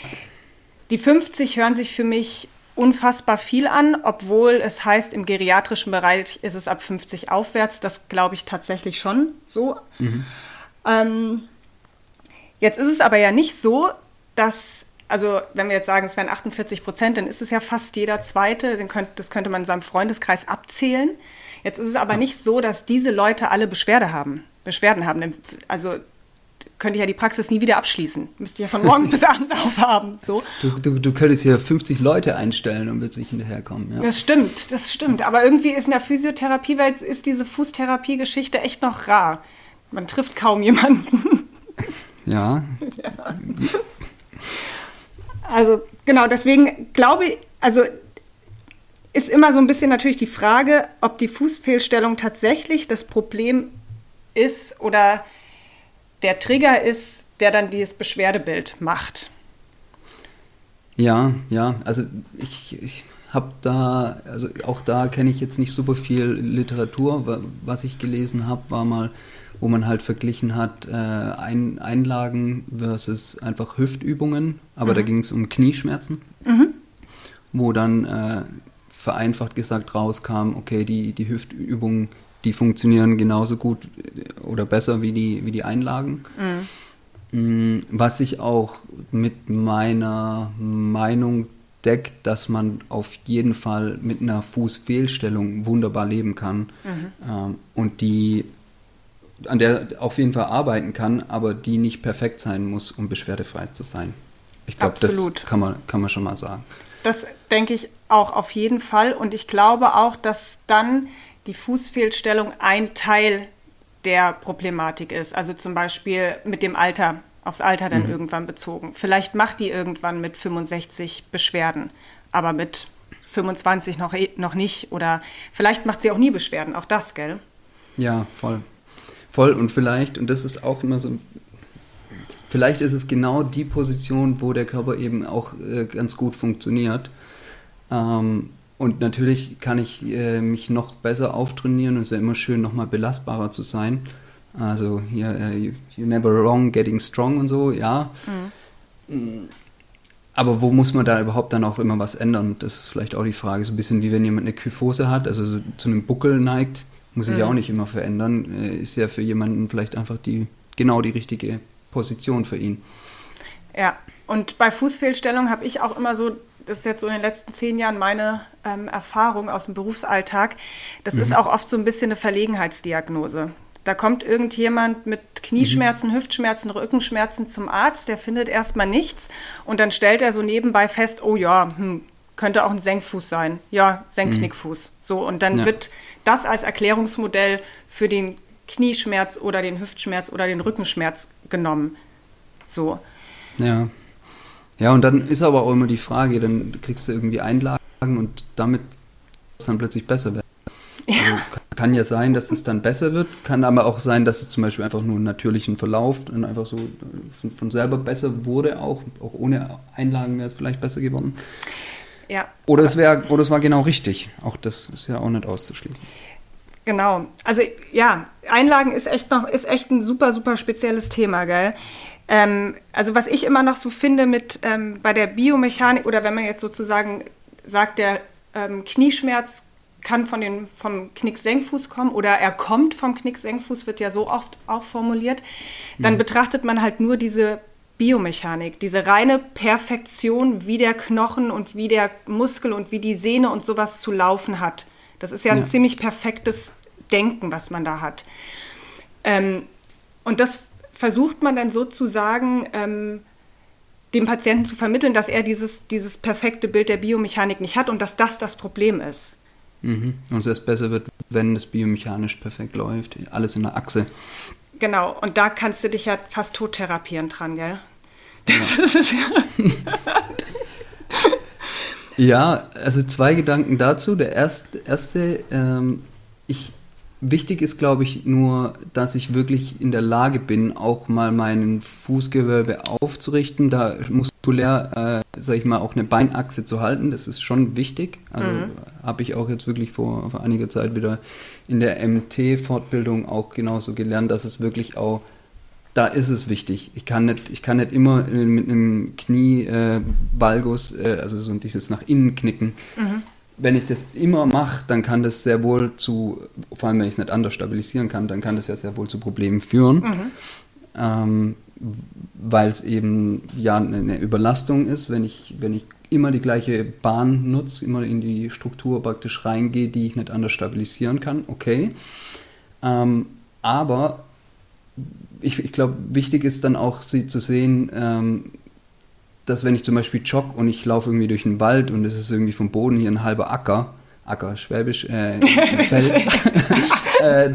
Die 50 hören sich für mich unfassbar viel an, obwohl es heißt, im geriatrischen Bereich ist es ab 50 aufwärts. Das glaube ich tatsächlich schon so. Mhm. Ähm, jetzt ist es aber ja nicht so, dass, also wenn wir jetzt sagen, es wären 48 Prozent, dann ist es ja fast jeder Zweite, den könnt, das könnte man in seinem Freundeskreis abzählen. Jetzt ist es aber ja. nicht so, dass diese Leute alle Beschwerde haben, Beschwerden haben. Also könnte ich ja die Praxis nie wieder abschließen. Müsste ja von morgens bis abends aufhaben. So. Du, du, du könntest hier 50 Leute einstellen und würdest nicht hinterherkommen. Ja. Das stimmt, das stimmt. Aber irgendwie ist in der Physiotherapiewelt ist diese Fußtherapie-Geschichte echt noch rar. Man trifft kaum jemanden. Ja. ja. Also genau, deswegen glaube ich, also ist immer so ein bisschen natürlich die Frage, ob die Fußfehlstellung tatsächlich das Problem ist oder der Trigger ist, der dann dieses Beschwerdebild macht. Ja, ja, also ich, ich habe da, also auch da kenne ich jetzt nicht super viel Literatur. Was ich gelesen habe, war mal, wo man halt verglichen hat, äh, Ein Einlagen versus einfach Hüftübungen, aber mhm. da ging es um Knieschmerzen, mhm. wo dann äh, vereinfacht gesagt rauskam, okay, die, die Hüftübungen die funktionieren genauso gut oder besser wie die, wie die Einlagen. Mhm. Was sich auch mit meiner Meinung deckt, dass man auf jeden Fall mit einer Fußfehlstellung wunderbar leben kann mhm. ähm, und die an der auf jeden Fall arbeiten kann, aber die nicht perfekt sein muss, um beschwerdefrei zu sein. Ich glaube, das kann man, kann man schon mal sagen. Das denke ich auch auf jeden Fall. Und ich glaube auch, dass dann die Fußfehlstellung ein Teil der Problematik ist. Also zum Beispiel mit dem Alter, aufs Alter dann mhm. irgendwann bezogen. Vielleicht macht die irgendwann mit 65 Beschwerden, aber mit 25 noch, eh, noch nicht. Oder vielleicht macht sie auch nie Beschwerden, auch das, gell? Ja, voll. Voll und vielleicht, und das ist auch immer so, vielleicht ist es genau die Position, wo der Körper eben auch äh, ganz gut funktioniert. Ähm, und natürlich kann ich äh, mich noch besser auftrainieren und es wäre immer schön, nochmal belastbarer zu sein. Also hier, äh, you, you, never wrong, getting strong und so, ja. Mhm. Aber wo muss man da überhaupt dann auch immer was ändern? Das ist vielleicht auch die Frage. So ein bisschen wie wenn jemand eine Kyphose hat, also so zu einem Buckel neigt, muss sich mhm. auch nicht immer verändern. Äh, ist ja für jemanden vielleicht einfach die genau die richtige Position für ihn. Ja, und bei Fußfehlstellung habe ich auch immer so das ist jetzt so in den letzten zehn Jahren meine ähm, Erfahrung aus dem Berufsalltag, das mhm. ist auch oft so ein bisschen eine Verlegenheitsdiagnose. Da kommt irgendjemand mit Knieschmerzen, mhm. Hüftschmerzen, Rückenschmerzen zum Arzt, der findet erstmal nichts und dann stellt er so nebenbei fest, oh ja, hm, könnte auch ein Senkfuß sein. Ja, Senkknickfuß. Mhm. So, und dann ja. wird das als Erklärungsmodell für den Knieschmerz oder den Hüftschmerz oder den Rückenschmerz genommen. So. Ja. Ja, und dann ist aber auch immer die Frage, dann kriegst du irgendwie Einlagen und damit es dann plötzlich besser wird. Ja. Also kann ja sein, dass es dann besser wird, kann aber auch sein, dass es zum Beispiel einfach nur einen natürlichen Verlauf und einfach so von, von selber besser wurde, auch, auch ohne Einlagen wäre es vielleicht besser geworden. Ja. Oder es wäre, oder es war genau richtig. Auch das ist ja auch nicht auszuschließen. Genau. Also ja, Einlagen ist echt noch, ist echt ein super, super spezielles Thema, gell? Ähm, also was ich immer noch so finde mit ähm, bei der Biomechanik oder wenn man jetzt sozusagen sagt, der ähm, Knieschmerz kann von den, vom Knicksenkfuß kommen oder er kommt vom Knicksenkfuß, wird ja so oft auch formuliert, dann mhm. betrachtet man halt nur diese Biomechanik, diese reine Perfektion, wie der Knochen und wie der Muskel und wie die Sehne und sowas zu laufen hat. Das ist ja, ja. ein ziemlich perfektes Denken, was man da hat. Ähm, und das versucht man dann sozusagen ähm, dem Patienten zu vermitteln, dass er dieses, dieses perfekte Bild der Biomechanik nicht hat und dass das das Problem ist. Mhm. Und es erst besser wird, wenn es biomechanisch perfekt läuft, alles in der Achse. Genau, und da kannst du dich ja fast tot therapieren dran, gell? Das ja. ist ja. ja, also zwei Gedanken dazu. Der erste, erste ähm, ich, wichtig ist, glaube ich, nur, dass ich wirklich in der Lage bin, auch mal meinen Fußgewölbe aufzurichten, da muskulär, äh, sage ich mal, auch eine Beinachse zu halten. Das ist schon wichtig. Also mhm. habe ich auch jetzt wirklich vor, vor einiger Zeit wieder in der MT-Fortbildung auch genauso gelernt, dass es wirklich auch da ist es wichtig. Ich kann nicht, ich kann nicht immer mit einem Knie äh, Valgus, äh, also so dieses nach innen knicken. Mhm. Wenn ich das immer mache, dann kann das sehr wohl zu, vor allem wenn ich es nicht anders stabilisieren kann, dann kann das ja sehr wohl zu Problemen führen. Mhm. Ähm, weil es eben ja eine Überlastung ist, wenn ich, wenn ich immer die gleiche Bahn nutze, immer in die Struktur praktisch reingehe, die ich nicht anders stabilisieren kann, okay. Ähm, aber ich, ich glaube, wichtig ist dann auch sie zu sehen, ähm, dass wenn ich zum Beispiel jogge und ich laufe irgendwie durch den Wald und es ist irgendwie vom Boden hier ein halber Acker, Acker, Schwäbisch, äh, Feld, äh,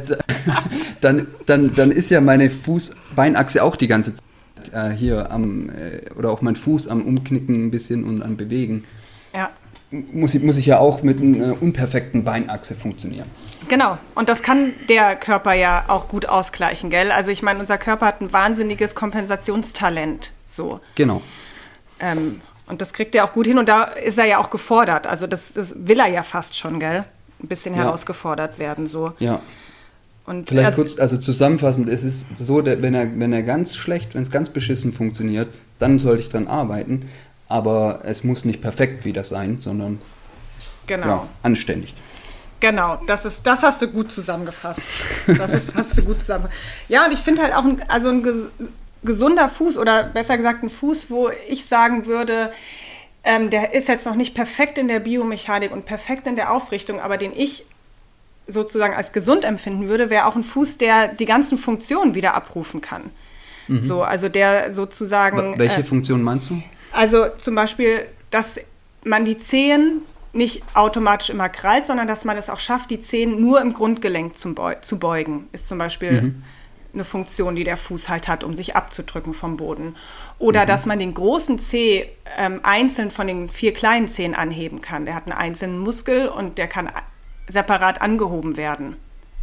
dann, dann, dann ist ja meine Fuß-Beinachse auch die ganze Zeit äh, hier am, äh, oder auch mein Fuß am Umknicken ein bisschen und am Bewegen. Ja. Muss ich, muss ich ja auch mit einer unperfekten Beinachse funktionieren. Genau, und das kann der Körper ja auch gut ausgleichen, gell? Also ich meine, unser Körper hat ein wahnsinniges Kompensationstalent. So. Genau. Ähm, und das kriegt er auch gut hin und da ist er ja auch gefordert. Also das, das will er ja fast schon, gell? Ein bisschen ja. herausgefordert werden, so. Ja. Und Vielleicht also, kurz, also zusammenfassend, es ist so, wenn er, wenn er ganz schlecht, wenn es ganz beschissen funktioniert, dann sollte ich dran arbeiten. Aber es muss nicht perfekt wieder sein, sondern genau. ja, anständig. Genau, das ist, das hast du gut zusammengefasst. Das ist, hast du gut zusammengefasst. Ja, und ich finde halt auch, ein, also ein gesunder Fuß oder besser gesagt ein Fuß, wo ich sagen würde, ähm, der ist jetzt noch nicht perfekt in der Biomechanik und perfekt in der Aufrichtung, aber den ich sozusagen als gesund empfinden würde, wäre auch ein Fuß, der die ganzen Funktionen wieder abrufen kann. Mhm. So, also der sozusagen. Welche äh, Funktion meinst du? Also zum Beispiel, dass man die Zehen nicht automatisch immer krallt, sondern dass man es auch schafft, die Zehen nur im Grundgelenk zum Beu zu beugen, ist zum Beispiel mhm. Eine Funktion, die der Fuß halt hat, um sich abzudrücken vom Boden. Oder mhm. dass man den großen Zeh ähm, einzeln von den vier kleinen Zehen anheben kann. Der hat einen einzelnen Muskel und der kann separat angehoben werden.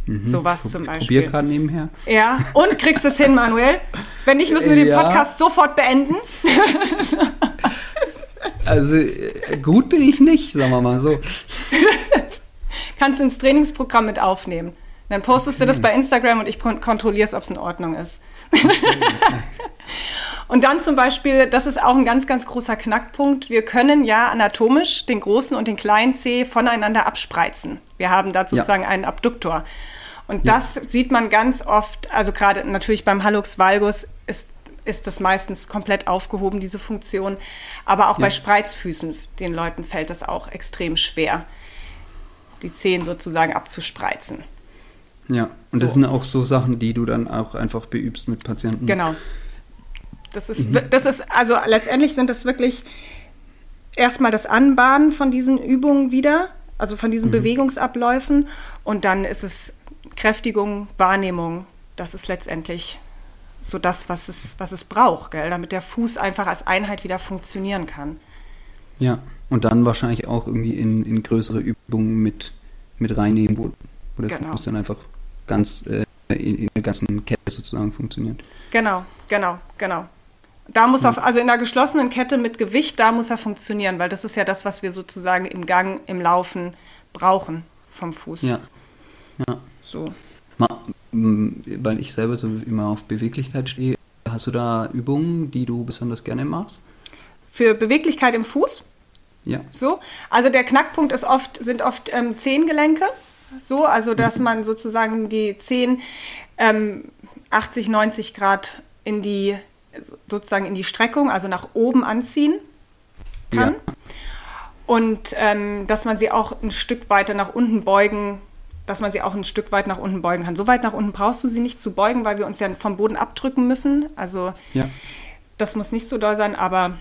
Mhm. Sowas zum Beispiel. Probier gerade nebenher. Ja, und kriegst es hin, Manuel. Wenn nicht, müssen wir den Podcast sofort beenden. Also äh, gut bin ich nicht, sagen wir mal so. Kannst du ins Trainingsprogramm mit aufnehmen. Dann postest okay. du das bei Instagram und ich kontrolliere es, ob es in Ordnung ist. Und dann zum Beispiel, das ist auch ein ganz, ganz großer Knackpunkt. Wir können ja anatomisch den großen und den kleinen C voneinander abspreizen. Wir haben da sozusagen ja. einen Abduktor. Und das ja. sieht man ganz oft, also gerade natürlich beim Hallux valgus ist ist das meistens komplett aufgehoben, diese Funktion. Aber auch ja. bei Spreizfüßen, den Leuten fällt das auch extrem schwer, die Zehen sozusagen abzuspreizen. Ja, und so. das sind auch so Sachen, die du dann auch einfach beübst mit Patienten. Genau. Das ist, mhm. das ist, also letztendlich sind das wirklich erstmal das Anbahnen von diesen Übungen wieder, also von diesen mhm. Bewegungsabläufen. Und dann ist es Kräftigung, Wahrnehmung. Das ist letztendlich so das, was es, was es braucht, gell? damit der Fuß einfach als Einheit wieder funktionieren kann. Ja, und dann wahrscheinlich auch irgendwie in, in größere Übungen mit, mit reinnehmen, wo, wo der genau. Fuß dann einfach ganz äh, in, in der ganzen Kette sozusagen funktioniert. Genau, genau, genau. Da muss er, also in der geschlossenen Kette mit Gewicht, da muss er funktionieren, weil das ist ja das, was wir sozusagen im Gang, im Laufen brauchen vom Fuß. Ja. Ja. So. Mal, weil ich selber so immer auf Beweglichkeit stehe, hast du da Übungen, die du besonders gerne machst? Für Beweglichkeit im Fuß? Ja. So. Also der Knackpunkt ist oft, sind oft ähm, Zehengelenke. So, also dass man sozusagen die Zehen ähm, 80, 90 Grad in die sozusagen in die Streckung, also nach oben anziehen kann. Ja. Und ähm, dass man sie auch ein Stück weiter nach unten beugen dass man sie auch ein Stück weit nach unten beugen kann. So weit nach unten brauchst du sie nicht zu beugen, weil wir uns ja vom Boden abdrücken müssen. Also ja. das muss nicht so doll sein, aber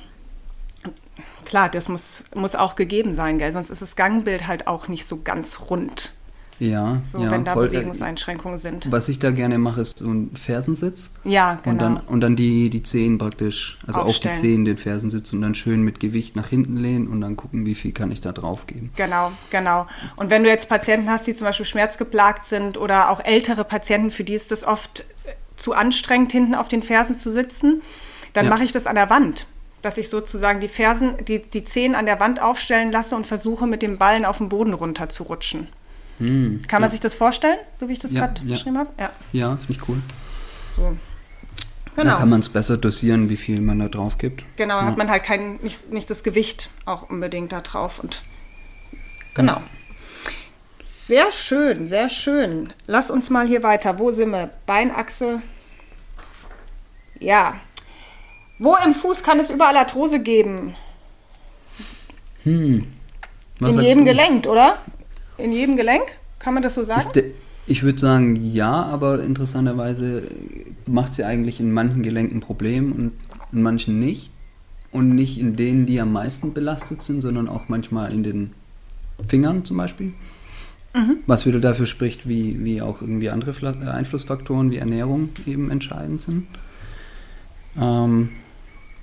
klar, das muss, muss auch gegeben sein, gell? sonst ist das Gangbild halt auch nicht so ganz rund. Ja, so, ja, wenn da voll, äh, Bewegungseinschränkungen sind. Was ich da gerne mache, ist so ein Fersensitz. Ja, genau. Und dann, und dann die, die Zehen praktisch, also Aufstellen. auf die Zehen den Fersensitz und dann schön mit Gewicht nach hinten lehnen und dann gucken, wie viel kann ich da drauf geben. Genau, genau. Und wenn du jetzt Patienten hast, die zum Beispiel schmerzgeplagt sind oder auch ältere Patienten, für die ist das oft äh, zu anstrengend, hinten auf den Fersen zu sitzen, dann ja. mache ich das an der Wand dass ich sozusagen die Fersen, die, die Zehen an der Wand aufstellen lasse und versuche, mit dem Ballen auf den Boden runter zu rutschen. Hm, Kann man ja. sich das vorstellen, so wie ich das ja, gerade ja. beschrieben habe? Ja, ja finde ich cool. So. Genau. Da kann man es besser dosieren, wie viel man da drauf gibt. Genau, ja. hat man halt kein, nicht, nicht das Gewicht auch unbedingt da drauf. Und genau. Sehr schön, sehr schön. Lass uns mal hier weiter. Wo sind wir? Beinachse. Ja. Wo im Fuß kann es überall Arthrose geben? Hm. Was In jedem du? Gelenk, oder? In jedem Gelenk? Kann man das so sagen? Ich, ich würde sagen ja, aber interessanterweise macht sie eigentlich in manchen Gelenken Problem und in manchen nicht. Und nicht in denen, die am meisten belastet sind, sondern auch manchmal in den Fingern zum Beispiel. Mhm. Was wieder dafür spricht, wie, wie auch irgendwie andere Einflussfaktoren wie Ernährung eben entscheidend sind. Ähm,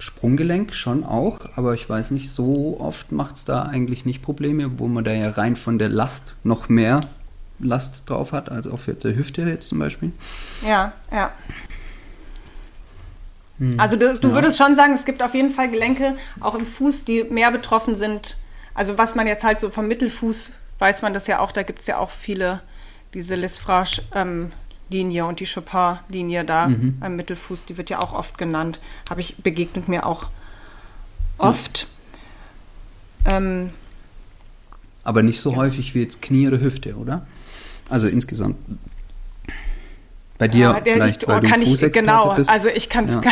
Sprunggelenk schon auch, aber ich weiß nicht, so oft macht es da eigentlich nicht Probleme, wo man da ja rein von der Last noch mehr Last drauf hat, als auf der Hüfte jetzt zum Beispiel. Ja, ja. Hm. Also du, du ja. würdest schon sagen, es gibt auf jeden Fall Gelenke, auch im Fuß, die mehr betroffen sind. Also was man jetzt halt so vom Mittelfuß, weiß man das ja auch, da gibt es ja auch viele, diese Lisfrage, ähm, Linie und die Chopin-Linie da mhm. am Mittelfuß, die wird ja auch oft genannt. Habe ich begegnet mir auch oft. Mhm. Ähm, Aber nicht so ja. häufig wie jetzt Knie oder Hüfte, oder? Also insgesamt. Bei dir ja, vielleicht, ich, oh, kann ich, genau, bist. also ich kann es ja.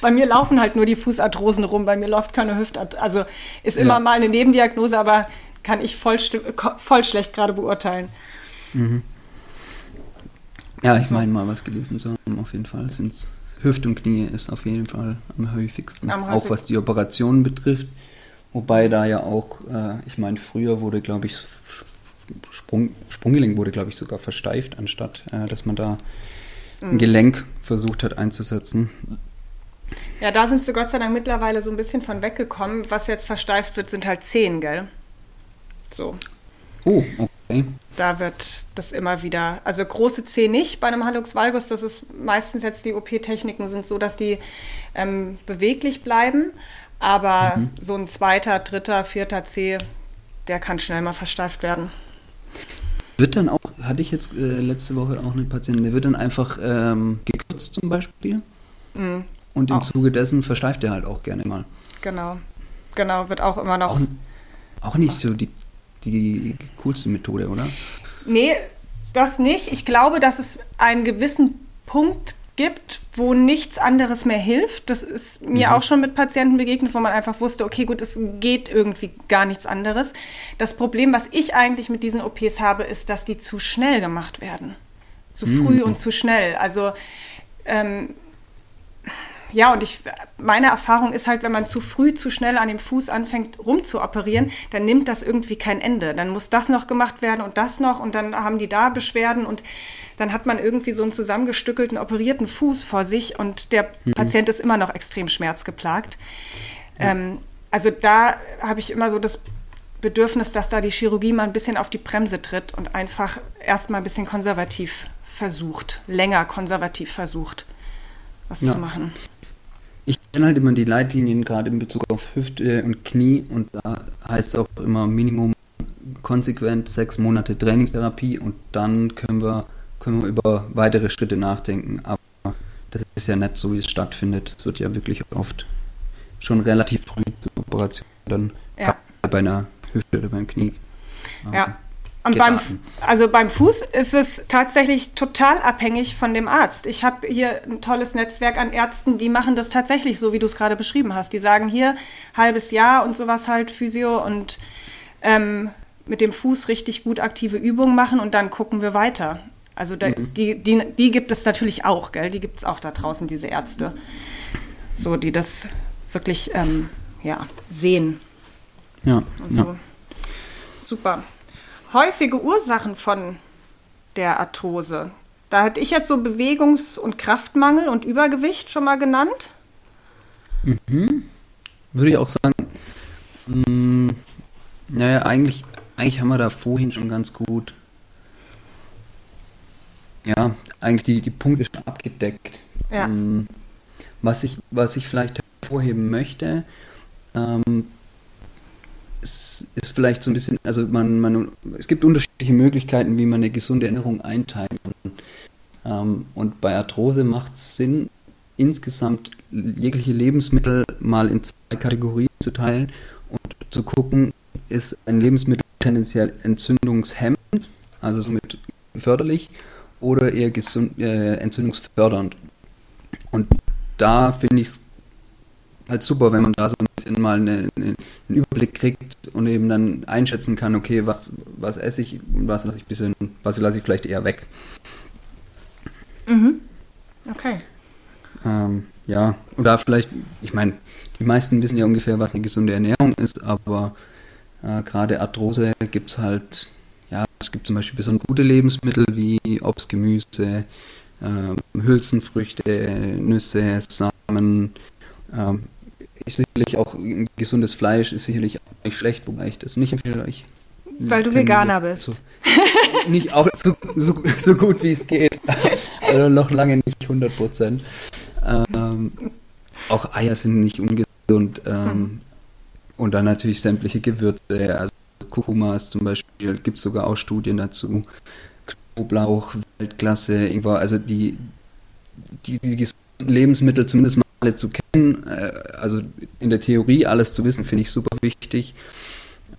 bei mir laufen halt nur die Fußarthrosen rum, bei mir läuft keine Hüftarthrose, also ist immer ja. mal eine Nebendiagnose, aber kann ich voll, voll schlecht gerade beurteilen. Mhm. Ja, ich meine mal was gelesen zu haben, auf jeden Fall sind es Hüft und Knie ist auf jeden Fall am häufigsten. Am auch was die Operationen betrifft. Wobei da ja auch, äh, ich meine, früher wurde, glaube ich, Sprung, Sprunggelenk wurde, glaube ich, sogar versteift, anstatt äh, dass man da ein mhm. Gelenk versucht hat einzusetzen. Ja, da sind sie Gott sei Dank mittlerweile so ein bisschen von weggekommen. Was jetzt versteift wird, sind halt Zehen, gell? So. Oh, okay. Da wird das immer wieder, also große C nicht bei einem Hallux valgus, das ist meistens jetzt die OP-Techniken sind so, dass die ähm, beweglich bleiben, aber mhm. so ein zweiter, dritter, vierter C, der kann schnell mal versteift werden. Wird dann auch, hatte ich jetzt äh, letzte Woche auch eine Patientin, der wird dann einfach ähm, gekürzt zum Beispiel mhm. und im auch. Zuge dessen versteift er halt auch gerne mal. Genau, genau, wird auch immer noch. Auch, auch nicht so die die coolste Methode, oder? Nee, das nicht. Ich glaube, dass es einen gewissen Punkt gibt, wo nichts anderes mehr hilft. Das ist mir mhm. auch schon mit Patienten begegnet, wo man einfach wusste, okay, gut, es geht irgendwie gar nichts anderes. Das Problem, was ich eigentlich mit diesen OPs habe, ist, dass die zu schnell gemacht werden. Zu mhm. früh und zu schnell. Also ähm, ja, und ich, meine Erfahrung ist halt, wenn man zu früh, zu schnell an dem Fuß anfängt rumzuoperieren, dann nimmt das irgendwie kein Ende. Dann muss das noch gemacht werden und das noch und dann haben die da Beschwerden und dann hat man irgendwie so einen zusammengestückelten, operierten Fuß vor sich und der mhm. Patient ist immer noch extrem schmerzgeplagt. Ja. Ähm, also da habe ich immer so das Bedürfnis, dass da die Chirurgie mal ein bisschen auf die Bremse tritt und einfach erstmal ein bisschen konservativ versucht, länger konservativ versucht, was ja. zu machen. Ich kenne halt immer die Leitlinien gerade in Bezug auf Hüfte und Knie und da heißt es auch immer Minimum konsequent sechs Monate Trainingstherapie und dann können wir, können wir über weitere Schritte nachdenken. Aber das ist ja nicht so, wie es stattfindet. Es wird ja wirklich oft schon relativ früh zur Operation dann ja. bei einer Hüfte oder beim Knie. Ja. Und beim, also beim Fuß ist es tatsächlich total abhängig von dem Arzt. Ich habe hier ein tolles Netzwerk an Ärzten, die machen das tatsächlich so, wie du es gerade beschrieben hast. Die sagen hier halbes Jahr und sowas halt Physio und ähm, mit dem Fuß richtig gut aktive Übungen machen und dann gucken wir weiter. Also da, mhm. die, die, die gibt es natürlich auch, gell? Die gibt es auch da draußen, diese Ärzte. So, die das wirklich ähm, ja, sehen. Ja. Und so. Ja. Super. Häufige Ursachen von der Arthrose. Da hatte ich jetzt so Bewegungs- und Kraftmangel und Übergewicht schon mal genannt. Mhm. Würde ich auch sagen. Mh, mm, naja, eigentlich, eigentlich haben wir da vorhin schon ganz gut. Ja, eigentlich die, die Punkte schon abgedeckt. Ja. Ähm, was, ich, was ich vielleicht hervorheben möchte, ähm, es ist vielleicht so ein bisschen, also man, man, es gibt unterschiedliche Möglichkeiten, wie man eine gesunde Ernährung einteilen kann. Ähm, und bei Arthrose macht es Sinn, insgesamt jegliche Lebensmittel mal in zwei Kategorien zu teilen und zu gucken, ist ein Lebensmittel tendenziell entzündungshemmend, also somit förderlich, oder eher gesund, äh, entzündungsfördernd. Und da finde ich es halt super, wenn man da so ein bisschen mal eine, eine, einen Überblick kriegt und eben dann einschätzen kann, okay, was, was esse ich und was lasse ich bisschen, was lasse ich vielleicht eher weg. Mhm. Okay. Ähm, ja, oder vielleicht, ich meine, die meisten wissen ja ungefähr, was eine gesunde Ernährung ist, aber äh, gerade Arthrose gibt es halt, ja, es gibt zum Beispiel besonders gute Lebensmittel wie Obst, Gemüse, äh, Hülsenfrüchte, Nüsse, Samen, ähm, ist sicherlich auch gesundes Fleisch ist sicherlich auch nicht schlecht, wobei ich das nicht empfehle. Ich Weil du Veganer bist. So, nicht auch so, so, so, gut wie es geht. also noch lange nicht 100 Prozent. Ähm, auch Eier sind nicht ungesund. Ähm, hm. Und dann natürlich sämtliche Gewürze, also Kurkumas zum Beispiel, gibt es sogar auch Studien dazu. Knoblauch, Weltklasse, also die, die, die Lebensmittel zumindest mal alle zu kennen, äh, also in der Theorie alles zu wissen, finde ich super wichtig.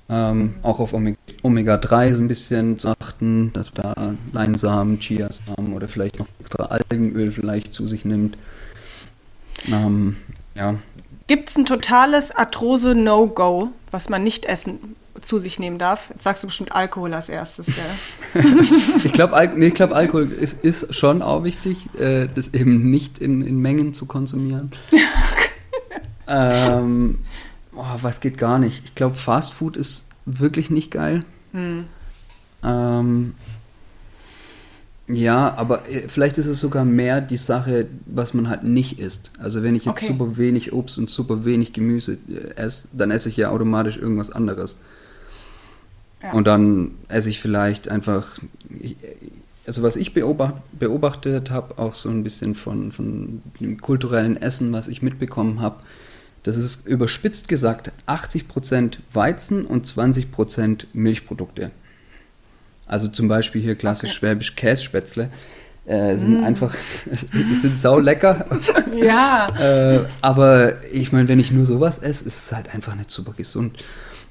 Ähm, auch auf Omega-3 so ein bisschen zu achten, dass man da Leinsamen, Chiasamen oder vielleicht noch extra Algenöl vielleicht zu sich nimmt. Ähm, ja. Gibt es ein totales Arthrose-No-Go, was man nicht essen zu sich nehmen darf. Jetzt sagst du bestimmt Alkohol als erstes, gell? ich glaube, Al nee, glaub, Alkohol ist, ist, schon auch wichtig, äh, das eben nicht in, in Mengen zu konsumieren. ähm, oh, was geht gar nicht? Ich glaube, Fast Food ist wirklich nicht geil. Hm. Ähm, ja, aber äh, vielleicht ist es sogar mehr die Sache, was man halt nicht isst. Also wenn ich jetzt okay. super wenig Obst und super wenig Gemüse äh, esse, dann esse ich ja automatisch irgendwas anderes. Und dann esse ich vielleicht einfach, also was ich beobacht, beobachtet habe, auch so ein bisschen von, von dem kulturellen Essen, was ich mitbekommen habe, das ist überspitzt gesagt 80% Weizen und 20% Milchprodukte. Also zum Beispiel hier klassisch okay. schwäbisch Kässpätzle. Äh, sind mm. einfach, sind sau lecker. ja. äh, aber ich meine, wenn ich nur sowas esse, ist es halt einfach nicht super gesund.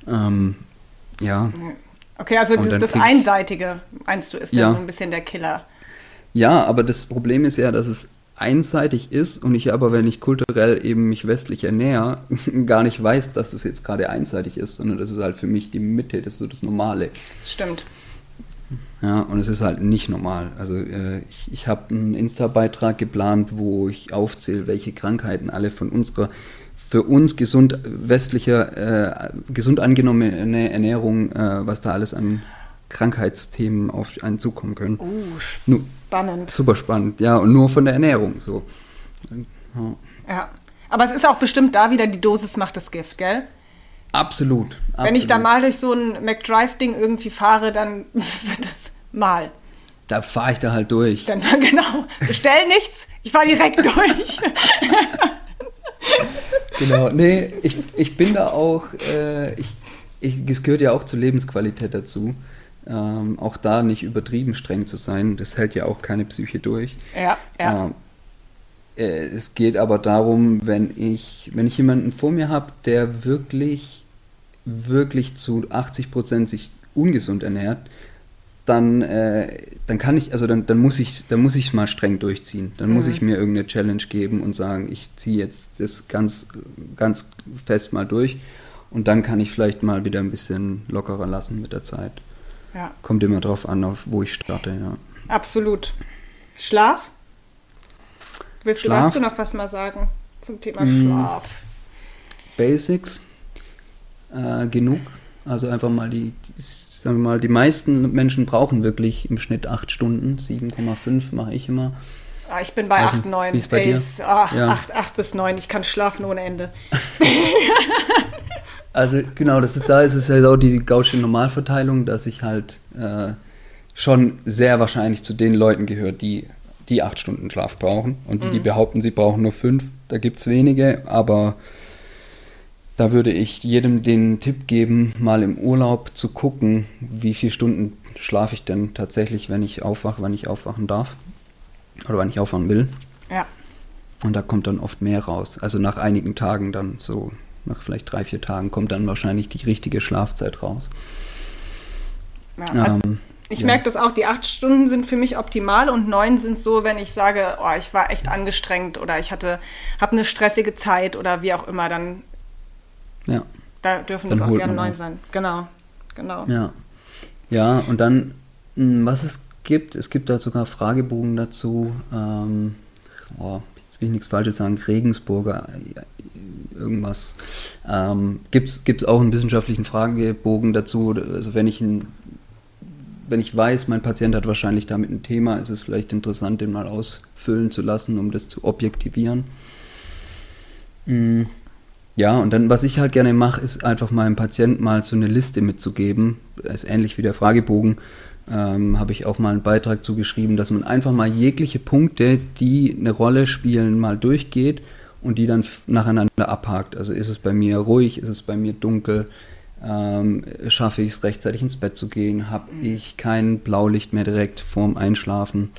Ähm, ja. Okay, also das, das Einseitige, meinst du, ist ja. dann so ein bisschen der Killer. Ja, aber das Problem ist ja, dass es einseitig ist und ich aber, wenn ich kulturell eben mich westlich ernähre, gar nicht weiß, dass es jetzt gerade einseitig ist, sondern das ist halt für mich die Mitte, das ist so das Normale. Stimmt. Ja, und es ist halt nicht normal. Also äh, ich, ich habe einen Insta-Beitrag geplant, wo ich aufzähle, welche Krankheiten alle von unserer für uns gesund westlicher, äh, gesund angenommene Ernährung, äh, was da alles an Krankheitsthemen auf einen zukommen können. Oh, spannend. Nur, super spannend, ja, und nur von der Ernährung so. Ja. ja. Aber es ist auch bestimmt da wieder die Dosis macht das Gift, gell? Absolut. absolut. Wenn ich da mal durch so ein McDrive-Ding irgendwie fahre, dann wird das mal. Da fahre ich da halt durch. Dann genau. Bestell nichts, ich fahre direkt durch. Genau. Nee, ich, ich bin da auch, äh, ich, ich, es gehört ja auch zur Lebensqualität dazu. Ähm, auch da nicht übertrieben streng zu sein. Das hält ja auch keine Psyche durch. Ja, ja. Ähm, äh, es geht aber darum, wenn ich, wenn ich jemanden vor mir habe, der wirklich, wirklich zu 80 Prozent sich ungesund ernährt, dann, äh, dann kann ich, also dann, dann muss ich, dann muss ich mal streng durchziehen. Dann mhm. muss ich mir irgendeine Challenge geben und sagen, ich ziehe jetzt das ganz, ganz fest mal durch und dann kann ich vielleicht mal wieder ein bisschen lockerer lassen mit der Zeit. Ja. Kommt immer drauf an, auf wo ich starte, ja. Absolut. Schlaf? Willst Schlaf? du dazu noch was mal sagen zum Thema mm. Schlaf? Basics. Äh, genug. Also einfach mal die, sagen wir mal, die meisten Menschen brauchen wirklich im Schnitt acht Stunden. 7,5 mache ich immer. Ah, ich bin bei also, 8, 9. Wie ist bei dir? Ah, ja. 8, 8 bis 9. Ich kann schlafen ohne Ende. also genau, das ist, da ist es ja auch die gausche Normalverteilung, dass ich halt äh, schon sehr wahrscheinlich zu den Leuten gehöre, die die acht Stunden Schlaf brauchen. Und die, mhm. die behaupten, sie brauchen nur fünf, da gibt es wenige, aber da würde ich jedem den Tipp geben, mal im Urlaub zu gucken, wie viele Stunden schlafe ich denn tatsächlich, wenn ich aufwache, wenn ich aufwachen darf. Oder wenn ich aufwachen will. Ja. Und da kommt dann oft mehr raus. Also nach einigen Tagen dann so, nach vielleicht drei, vier Tagen kommt dann wahrscheinlich die richtige Schlafzeit raus. Ja, also ähm, ich ja. merke das auch, die acht Stunden sind für mich optimal und neun sind so, wenn ich sage, oh, ich war echt angestrengt oder ich hatte, habe eine stressige Zeit oder wie auch immer, dann ja. da dürfen dann das auch gerne neun sein. Genau, genau. Ja. Ja, und dann, hm, was es gibt, es gibt da sogar Fragebogen dazu, ähm, oh, jetzt will ich nichts Falsches sagen, Regensburger, irgendwas. Ähm, gibt es auch einen wissenschaftlichen Fragebogen dazu, also wenn ich ein wenn ich weiß, mein Patient hat wahrscheinlich damit ein Thema, ist es vielleicht interessant, den mal ausfüllen zu lassen, um das zu objektivieren. Mm, ja, und dann, was ich halt gerne mache, ist einfach meinem Patienten mal so eine Liste mitzugeben. Das ist ähnlich wie der Fragebogen. Ähm, habe ich auch mal einen Beitrag zugeschrieben, dass man einfach mal jegliche Punkte, die eine Rolle spielen, mal durchgeht und die dann nacheinander abhakt. Also ist es bei mir ruhig, ist es bei mir dunkel, ähm, schaffe ich es rechtzeitig ins Bett zu gehen, habe mhm. ich kein Blaulicht mehr direkt vorm Einschlafen.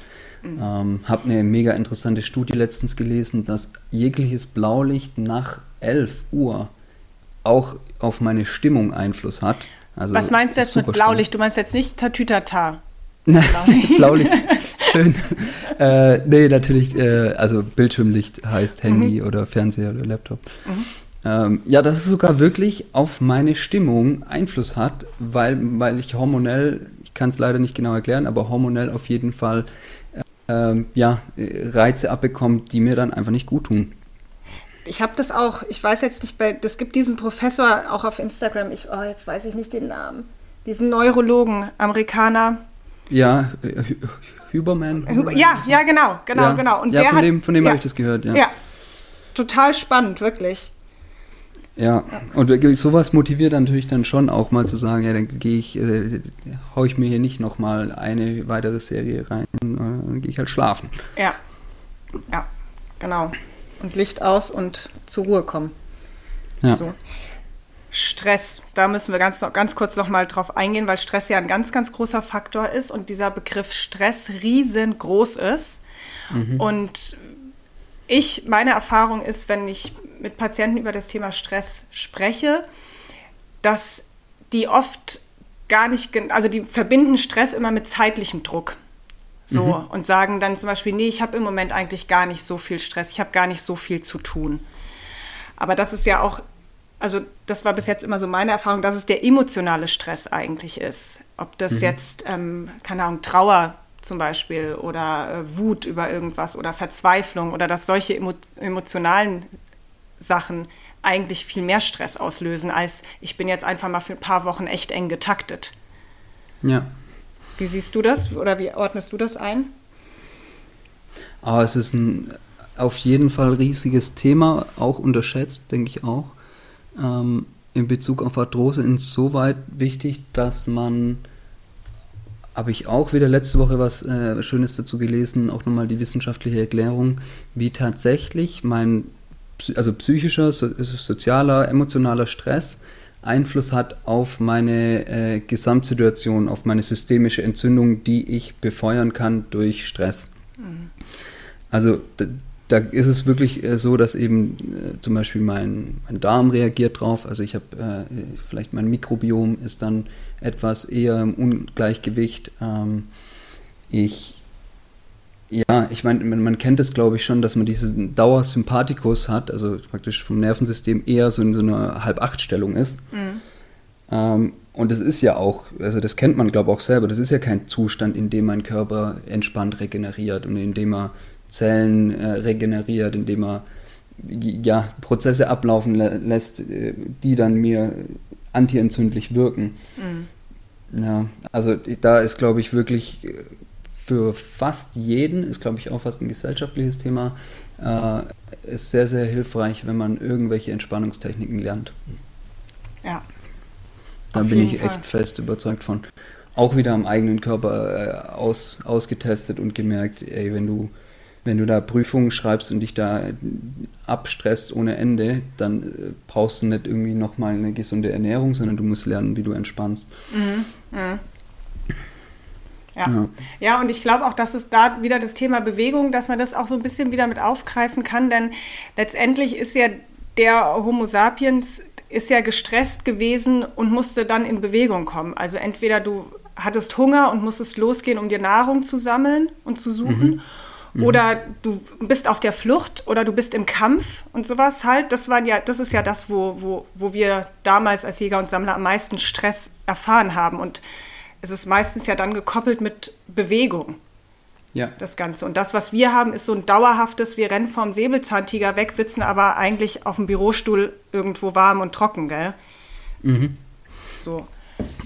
Mhm. Ähm, habe eine mega interessante Studie letztens gelesen, dass jegliches Blaulicht nach 11 Uhr auch auf meine Stimmung Einfluss hat. Also Was meinst du jetzt mit Blaulicht? Spannend. Du meinst jetzt nicht Tatütata? Blaulicht. Blaulicht. Schön. äh, nee, natürlich, äh, also Bildschirmlicht heißt Handy mhm. oder Fernseher oder Laptop. Mhm. Ähm, ja, dass es sogar wirklich auf meine Stimmung Einfluss hat, weil, weil ich hormonell, ich kann es leider nicht genau erklären, aber hormonell auf jeden Fall äh, ja, Reize abbekommt, die mir dann einfach nicht gut tun. Ich habe das auch, ich weiß jetzt nicht, bei, das gibt diesen Professor auch auf Instagram, ich, oh, jetzt weiß ich nicht den Namen, diesen Neurologen, Amerikaner. Ja, Huberman. Huberman ja, ja, genau, genau, ja, genau. Und ja, von dem, von dem ja, habe ich das gehört, ja. Ja, total spannend, wirklich. Ja, und sowas motiviert natürlich dann schon auch mal zu sagen, ja, dann gehe ich, äh, hau ich mir hier nicht nochmal eine weitere Serie rein, dann gehe ich halt schlafen. Ja, ja, genau. Und Licht aus und zur Ruhe kommen. Ja. So. Stress, da müssen wir ganz, ganz kurz nochmal drauf eingehen, weil Stress ja ein ganz, ganz großer Faktor ist und dieser Begriff Stress riesengroß ist. Mhm. Und ich, meine Erfahrung ist, wenn ich mit Patienten über das Thema Stress spreche, dass die oft gar nicht, also die verbinden Stress immer mit zeitlichem Druck. So mhm. und sagen dann zum Beispiel, nee, ich habe im Moment eigentlich gar nicht so viel Stress, ich habe gar nicht so viel zu tun. Aber das ist ja auch also das war bis jetzt immer so meine Erfahrung, dass es der emotionale Stress eigentlich ist. Ob das mhm. jetzt, ähm, keine Ahnung, Trauer zum Beispiel oder äh, Wut über irgendwas oder Verzweiflung oder dass solche emo emotionalen Sachen eigentlich viel mehr Stress auslösen, als ich bin jetzt einfach mal für ein paar Wochen echt eng getaktet. Ja. Wie siehst du das oder wie ordnest du das ein? Aber es ist ein auf jeden Fall riesiges Thema, auch unterschätzt, denke ich auch. Ähm, in Bezug auf Arthrose insoweit wichtig, dass man, habe ich auch wieder letzte Woche was äh, Schönes dazu gelesen, auch nochmal die wissenschaftliche Erklärung, wie tatsächlich mein also psychischer, so, sozialer, emotionaler Stress Einfluss hat auf meine äh, Gesamtsituation, auf meine systemische Entzündung, die ich befeuern kann durch Stress. Mhm. Also da, da, ist es wirklich äh, so, dass eben äh, zum Beispiel mein, mein, Darm reagiert drauf. Also ich habe äh, vielleicht mein Mikrobiom ist dann etwas eher im Ungleichgewicht. Ähm, ich ja, ich meine, man, kennt es, glaube ich, schon, dass man diesen Dauersympathikus hat, also praktisch vom Nervensystem eher so in so einer Halb-Acht-Stellung ist. Mhm. Ähm, und das ist ja auch, also das kennt man, glaube ich, auch selber, das ist ja kein Zustand, in dem mein Körper entspannt regeneriert und in dem er Zellen äh, regeneriert, in dem er ja, Prozesse ablaufen lä lässt, äh, die dann mir antientzündlich wirken. Mhm. Ja, also da ist, glaube ich, wirklich für fast jeden, ist glaube ich auch fast ein gesellschaftliches Thema, äh, ist sehr, sehr hilfreich, wenn man irgendwelche Entspannungstechniken lernt. Ja. Da bin ich Fall. echt fest überzeugt von. Auch wieder am eigenen Körper äh, aus, ausgetestet und gemerkt, ey, wenn du, wenn du da Prüfungen schreibst und dich da abstresst ohne Ende, dann äh, brauchst du nicht irgendwie nochmal eine gesunde Ernährung, sondern du musst lernen, wie du entspannst. Mhm. Mhm. Ja. ja. ja, und ich glaube auch, dass es da wieder das Thema Bewegung, dass man das auch so ein bisschen wieder mit aufgreifen kann, denn letztendlich ist ja der Homo sapiens ist ja gestresst gewesen und musste dann in Bewegung kommen. Also entweder du hattest Hunger und musstest losgehen, um dir Nahrung zu sammeln und zu suchen. Mhm. mhm. Oder du bist auf der Flucht oder du bist im Kampf und sowas halt. Das war ja, das ist ja das, wo, wo, wo wir damals als Jäger und Sammler am meisten Stress erfahren haben. Und es ist meistens ja dann gekoppelt mit Bewegung. Ja. Das Ganze. Und das, was wir haben, ist so ein dauerhaftes, wir rennen vom Säbelzahntiger weg, sitzen aber eigentlich auf dem Bürostuhl irgendwo warm und trocken, gell? Mhm. So.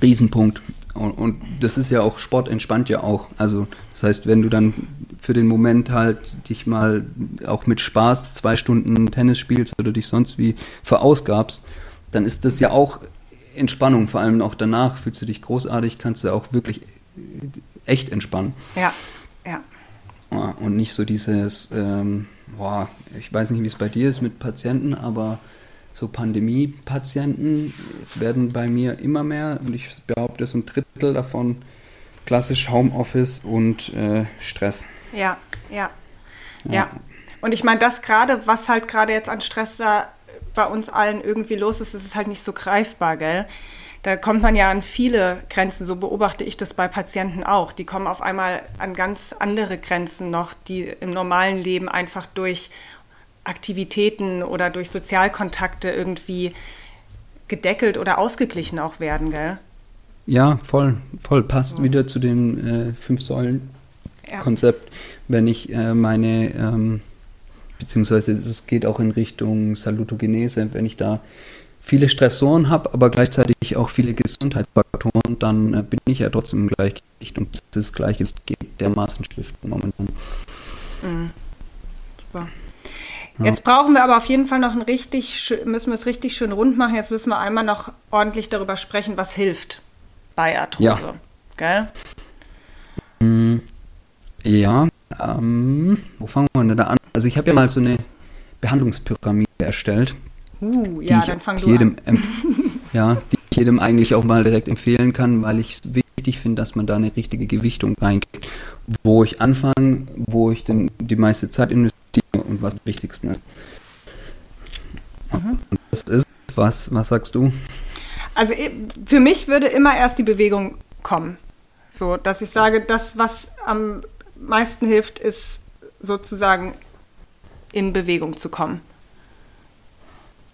Riesenpunkt. Und, und, das ist ja auch, Sport entspannt ja auch. Also, das heißt, wenn du dann für den Moment halt dich mal auch mit Spaß zwei Stunden Tennis spielst oder dich sonst wie verausgabst, dann ist das ja auch Entspannung, vor allem auch danach fühlst du dich großartig, kannst du auch wirklich echt entspannen. Ja, ja. Und nicht so dieses, ähm, boah, ich weiß nicht, wie es bei dir ist mit Patienten, aber so Pandemie-Patienten werden bei mir immer mehr und ich behaupte, so ein Drittel davon klassisch Homeoffice und äh, Stress. Ja, ja, ja. ja. Und ich meine, das gerade, was halt gerade jetzt an Stress da bei uns allen irgendwie los ist, ist es halt nicht so greifbar, gell? Da kommt man ja an viele Grenzen, so beobachte ich das bei Patienten auch. Die kommen auf einmal an ganz andere Grenzen noch, die im normalen Leben einfach durch Aktivitäten oder durch Sozialkontakte irgendwie gedeckelt oder ausgeglichen auch werden, gell? Ja, voll, voll. Passt so. wieder zu dem äh, Fünf-Säulen-Konzept. Ja. Wenn ich äh, meine ähm, beziehungsweise es geht auch in Richtung Salutogenese. Wenn ich da viele Stressoren habe, aber gleichzeitig auch viele Gesundheitsfaktoren, dann äh, bin ich ja trotzdem im Gleichgewicht und das Gleiche geht dermaßen stiften momentan. Mhm. Super. Jetzt brauchen wir aber auf jeden Fall noch ein richtig, müssen wir es richtig schön rund machen. Jetzt müssen wir einmal noch ordentlich darüber sprechen, was hilft bei Arthrose. Ja. Gell? Mm, ja, ähm, wo fangen wir denn da an? Also ich habe ja mal so eine Behandlungspyramide erstellt. Uh, ja, dann fang du jedem, an. ja, die ich jedem eigentlich auch mal direkt empfehlen kann, weil ich es wichtig finde, dass man da eine richtige Gewichtung reinkriegt. Wo ich anfange, wo ich denn die meiste Zeit investiere und was am wichtigsten ist. Mhm. Und das ist, was, was sagst du? Also für mich würde immer erst die Bewegung kommen. So, dass ich sage, das, was am meisten hilft, ist sozusagen in Bewegung zu kommen.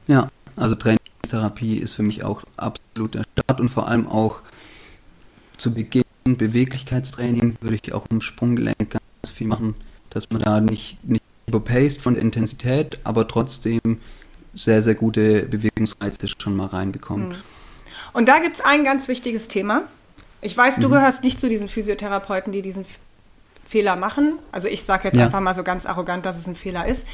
Ja, also Training Physiotherapie ist für mich auch absolut der Start und vor allem auch zu Beginn Beweglichkeitstraining würde ich auch im Sprunggelenk ganz viel machen, dass man da nicht, nicht überpaced von der Intensität, aber trotzdem sehr, sehr gute Bewegungsreize schon mal reinbekommt. Mhm. Und da gibt es ein ganz wichtiges Thema. Ich weiß, du mhm. gehörst nicht zu diesen Physiotherapeuten, die diesen Fehler machen. Also ich sage jetzt ja. einfach mal so ganz arrogant, dass es ein Fehler ist.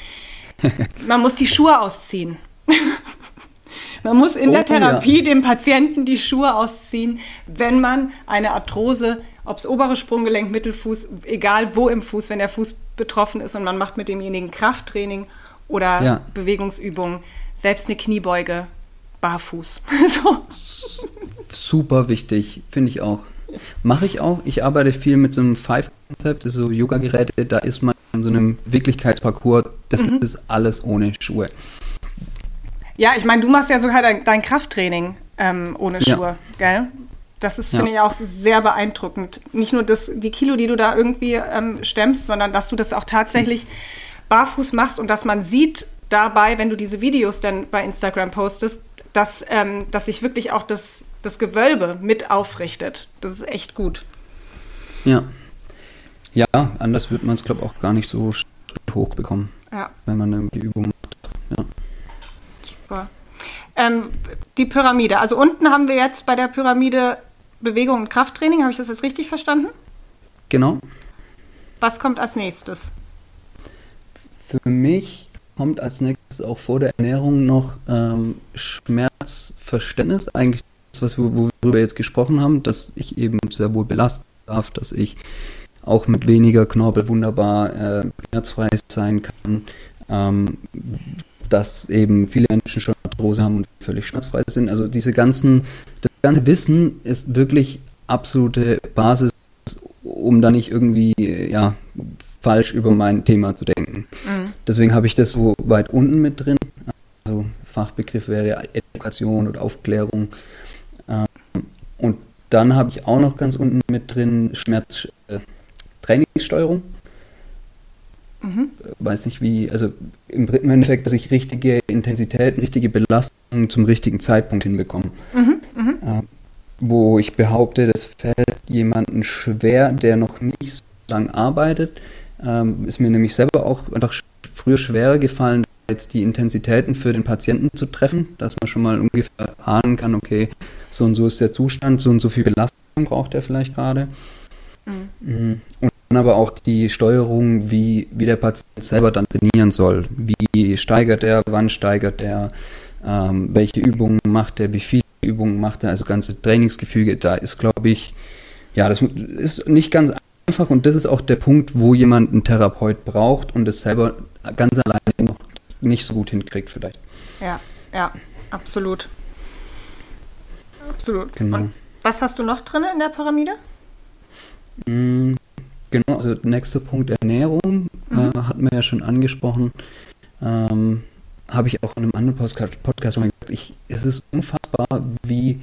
Man muss die Schuhe ausziehen. man muss in oh, der Therapie ja. dem Patienten die Schuhe ausziehen, wenn man eine Arthrose, ob es obere Sprunggelenk, Mittelfuß, egal wo im Fuß, wenn der Fuß betroffen ist und man macht mit demjenigen Krafttraining oder ja. Bewegungsübungen, selbst eine Kniebeuge barfuß. so. Super wichtig, finde ich auch. Mache ich auch. Ich arbeite viel mit so einem Five-Konzept, so Yoga-Geräte. Da ist man in so einem Wirklichkeitsparcours. Das mhm. ist alles ohne Schuhe. Ja, ich meine, du machst ja sogar dein, dein Krafttraining ähm, ohne Schuhe, ja. gell? Das ist, finde ja. ich, auch sehr beeindruckend. Nicht nur das, die Kilo, die du da irgendwie ähm, stemmst, sondern dass du das auch tatsächlich barfuß machst und dass man sieht dabei, wenn du diese Videos dann bei Instagram postest, dass, ähm, dass sich wirklich auch das, das Gewölbe mit aufrichtet. Das ist echt gut. Ja. Ja, anders wird man es, glaube ich, auch gar nicht so hoch bekommen, ja. wenn man eine Übung macht. Ja. Super. Ähm, die Pyramide. Also unten haben wir jetzt bei der Pyramide Bewegung und Krafttraining. Habe ich das jetzt richtig verstanden? Genau. Was kommt als nächstes? Für mich kommt als nächstes auch vor der Ernährung noch ähm, Schmerzverständnis. Eigentlich was wir, worüber wir jetzt gesprochen haben, dass ich eben sehr wohl belasten darf, dass ich auch mit weniger Knorpel wunderbar äh, schmerzfrei sein kann. Ähm, dass eben viele Menschen schon Arthrose haben und völlig schmerzfrei sind. Also diese ganzen, das ganze Wissen ist wirklich absolute Basis, um da nicht irgendwie ja, falsch über mein Thema zu denken. Mhm. Deswegen habe ich das so weit unten mit drin. Also Fachbegriff wäre Education oder Aufklärung. Dann habe ich auch noch ganz unten mit drin Schmerztrainingssteuerung. Äh, Mhm. Weiß nicht wie, also im Endeffekt, dass ich richtige Intensität, richtige Belastung zum richtigen Zeitpunkt hinbekomme. Mhm. Mhm. Äh, wo ich behaupte, das fällt jemandem schwer, der noch nicht so lange arbeitet. Ähm, ist mir nämlich selber auch einfach früher schwerer gefallen, jetzt die Intensitäten für den Patienten zu treffen, dass man schon mal ungefähr ahnen kann, okay, so und so ist der Zustand, so und so viel Belastung braucht er vielleicht gerade. Mhm. mhm. Und dann aber auch die Steuerung, wie, wie der Patient selber dann trainieren soll. Wie steigert er, wann steigert er, ähm, welche Übungen macht er, wie viele Übungen macht er, also ganze Trainingsgefüge, da ist, glaube ich, ja, das ist nicht ganz einfach und das ist auch der Punkt, wo jemand einen Therapeut braucht und es selber ganz alleine noch nicht so gut hinkriegt vielleicht. Ja, ja, absolut. Absolut. Genau. Und was hast du noch drin in der Pyramide? Mm, genau, also nächster Punkt Ernährung mhm. äh, hatten wir ja schon angesprochen. Ähm, Habe ich auch in einem anderen Podcast, Podcast gesagt, ich, es ist unfassbar, wie,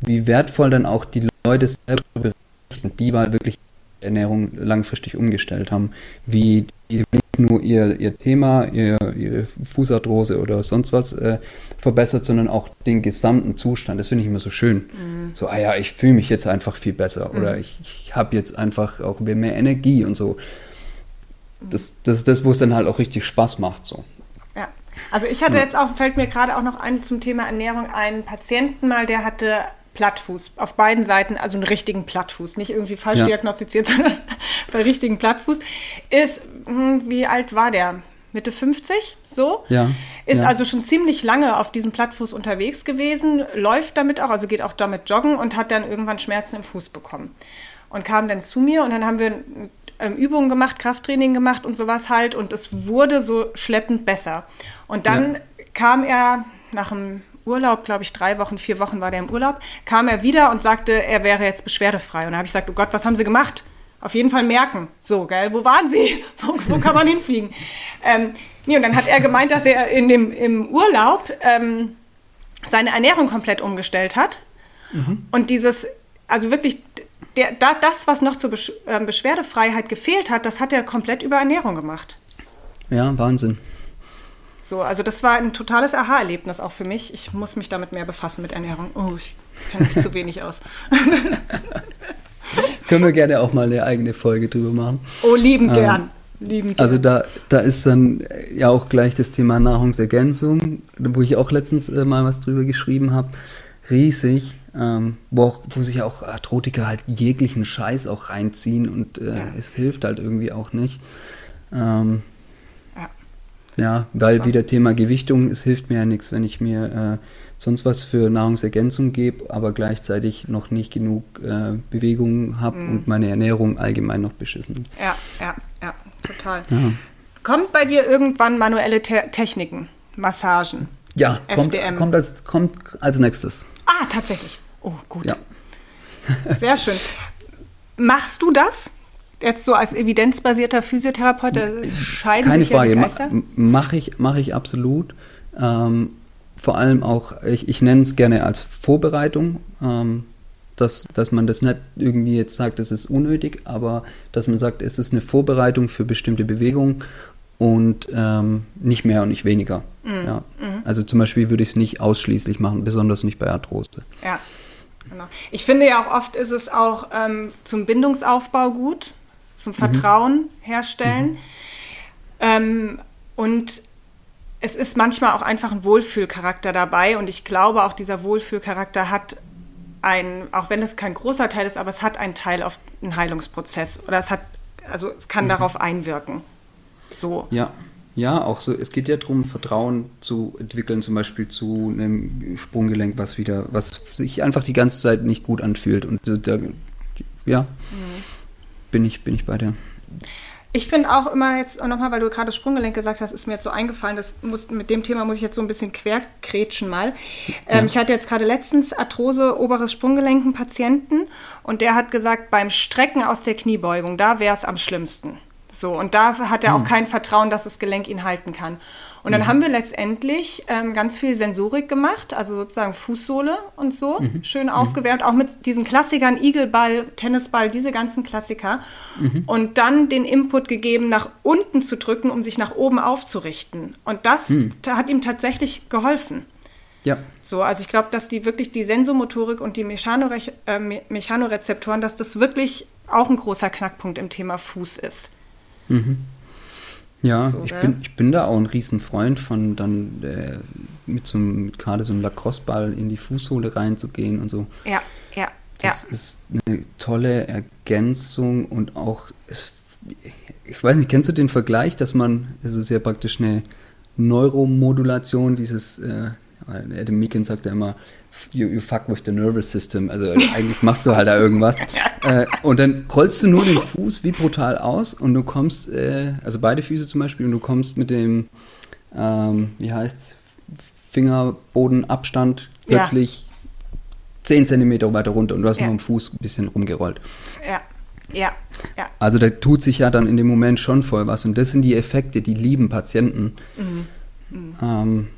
wie wertvoll dann auch die Leute selber berichten, die mal wirklich Ernährung langfristig umgestellt haben, wie die nicht nur ihr, ihr Thema, ihr, ihre Fußarthrose oder sonst was äh, verbessert, sondern auch den gesamten Zustand. Das finde ich immer so schön. Mhm. So, ah ja, ich fühle mich jetzt einfach viel besser mhm. oder ich, ich habe jetzt einfach auch mehr Energie und so. Das, das ist das, wo es dann halt auch richtig Spaß macht. So. Ja, also ich hatte ja. jetzt auch, fällt mir gerade auch noch ein zum Thema Ernährung, einen Patienten mal, der hatte Plattfuß. Auf beiden Seiten, also einen richtigen Plattfuß. Nicht irgendwie falsch ja. diagnostiziert, sondern bei richtigen Plattfuß. Ist, hm, wie alt war der? Mitte 50, so. Ja. Ist ja. also schon ziemlich lange auf diesem Plattfuß unterwegs gewesen, läuft damit auch, also geht auch damit joggen und hat dann irgendwann Schmerzen im Fuß bekommen. Und kam dann zu mir und dann haben wir ähm, Übungen gemacht, Krafttraining gemacht und sowas halt und es wurde so schleppend besser. Und dann ja. kam er nach einem Urlaub, glaube ich, drei Wochen, vier Wochen war der im Urlaub, kam er wieder und sagte, er wäre jetzt beschwerdefrei. Und da habe ich gesagt, oh Gott, was haben Sie gemacht? Auf jeden Fall merken. So, geil, wo waren Sie? wo, wo kann man hinfliegen? Ähm, nee, und dann hat er gemeint, dass er in dem, im Urlaub ähm, seine Ernährung komplett umgestellt hat. Mhm. Und dieses, also wirklich, der, das, was noch zur äh, Beschwerdefreiheit gefehlt hat, das hat er komplett über Ernährung gemacht. Ja, Wahnsinn. So, also das war ein totales Aha-Erlebnis auch für mich. Ich muss mich damit mehr befassen mit Ernährung. Oh, ich kenne mich zu wenig aus. Können wir gerne auch mal eine eigene Folge drüber machen. Oh, lieben ähm, gern. Lieben gern. Also da, da ist dann ja auch gleich das Thema Nahrungsergänzung, wo ich auch letztens äh, mal was drüber geschrieben habe, riesig, ähm, wo, auch, wo sich auch Arthrotiker halt jeglichen Scheiß auch reinziehen und äh, ja. es hilft halt irgendwie auch nicht. Ähm. Ja, weil wieder Thema Gewichtung, es hilft mir ja nichts, wenn ich mir äh, sonst was für Nahrungsergänzung gebe, aber gleichzeitig noch nicht genug äh, Bewegung habe mhm. und meine Ernährung allgemein noch beschissen. Ja, ja, ja, total. Ja. Kommt bei dir irgendwann manuelle Te Techniken, Massagen? Ja, kommt, kommt, als, kommt als nächstes. Ah, tatsächlich. Oh, gut. Ja. Sehr schön. Machst du das? Jetzt so als evidenzbasierter Physiotherapeut, scheiden Keine Frage, ja mache ich, mach ich absolut. Ähm, vor allem auch, ich, ich nenne es gerne als Vorbereitung, ähm, dass, dass man das nicht irgendwie jetzt sagt, es ist unnötig, aber dass man sagt, es ist eine Vorbereitung für bestimmte Bewegungen und ähm, nicht mehr und nicht weniger. Mhm. Ja. Mhm. Also zum Beispiel würde ich es nicht ausschließlich machen, besonders nicht bei Arthrose. Ja, genau. Ich finde ja auch oft ist es auch ähm, zum Bindungsaufbau gut, zum mhm. Vertrauen mhm. herstellen. Ähm, und es ist manchmal auch einfach ein Wohlfühlcharakter dabei und ich glaube auch dieser Wohlfühlcharakter hat ein, auch wenn es kein großer Teil ist, aber es hat einen Teil auf den Heilungsprozess oder es hat, also es kann mhm. darauf einwirken. So. Ja, ja, auch so. Es geht ja darum, Vertrauen zu entwickeln, zum Beispiel zu einem Sprunggelenk, was wieder, was sich einfach die ganze Zeit nicht gut anfühlt. Und da, ja, mhm. Bin ich, bin ich bei dir. Ich finde auch immer jetzt nochmal, weil du gerade Sprunggelenk gesagt hast, ist mir jetzt so eingefallen, das muss, mit dem Thema muss ich jetzt so ein bisschen querkrätschen mal. Ähm, ja. Ich hatte jetzt gerade letztens Arthrose oberes Sprunggelenk einen Patienten und der hat gesagt, beim Strecken aus der Kniebeugung, da wäre es am schlimmsten. So, und da hat er auch hm. kein Vertrauen, dass das Gelenk ihn halten kann. Und dann mhm. haben wir letztendlich ähm, ganz viel Sensorik gemacht, also sozusagen Fußsohle und so, mhm. schön mhm. aufgewärmt, auch mit diesen Klassikern, Igelball, Tennisball, diese ganzen Klassiker. Mhm. Und dann den Input gegeben, nach unten zu drücken, um sich nach oben aufzurichten. Und das mhm. hat ihm tatsächlich geholfen. Ja. So, also ich glaube, dass die wirklich die Sensomotorik und die Mechanore äh, Mechanorezeptoren, dass das wirklich auch ein großer Knackpunkt im Thema Fuß ist. Mhm. Ja, so, ich, bin, ich bin da auch ein Riesenfreund von dann äh, mit so einem, gerade so einem Lacrosse-Ball in die Fußsohle reinzugehen und so. Ja, ja. Das ja. ist eine tolle Ergänzung und auch, es, ich weiß nicht, kennst du den Vergleich, dass man, es ist ja praktisch eine Neuromodulation, dieses, äh, Adam Meakin sagt ja immer, you, you fuck with the nervous system. Also eigentlich machst du halt da irgendwas. äh, und dann rollst du nur den Fuß wie brutal aus und du kommst, äh, also beide Füße zum Beispiel, und du kommst mit dem, ähm, wie heißt's, Fingerbodenabstand plötzlich ja. 10 Zentimeter weiter runter und du hast ja. nur am Fuß ein bisschen rumgerollt. Ja. Ja, ja. Also da tut sich ja dann in dem Moment schon voll was. Und das sind die Effekte, die lieben Patienten. Mhm. Mhm. Ähm,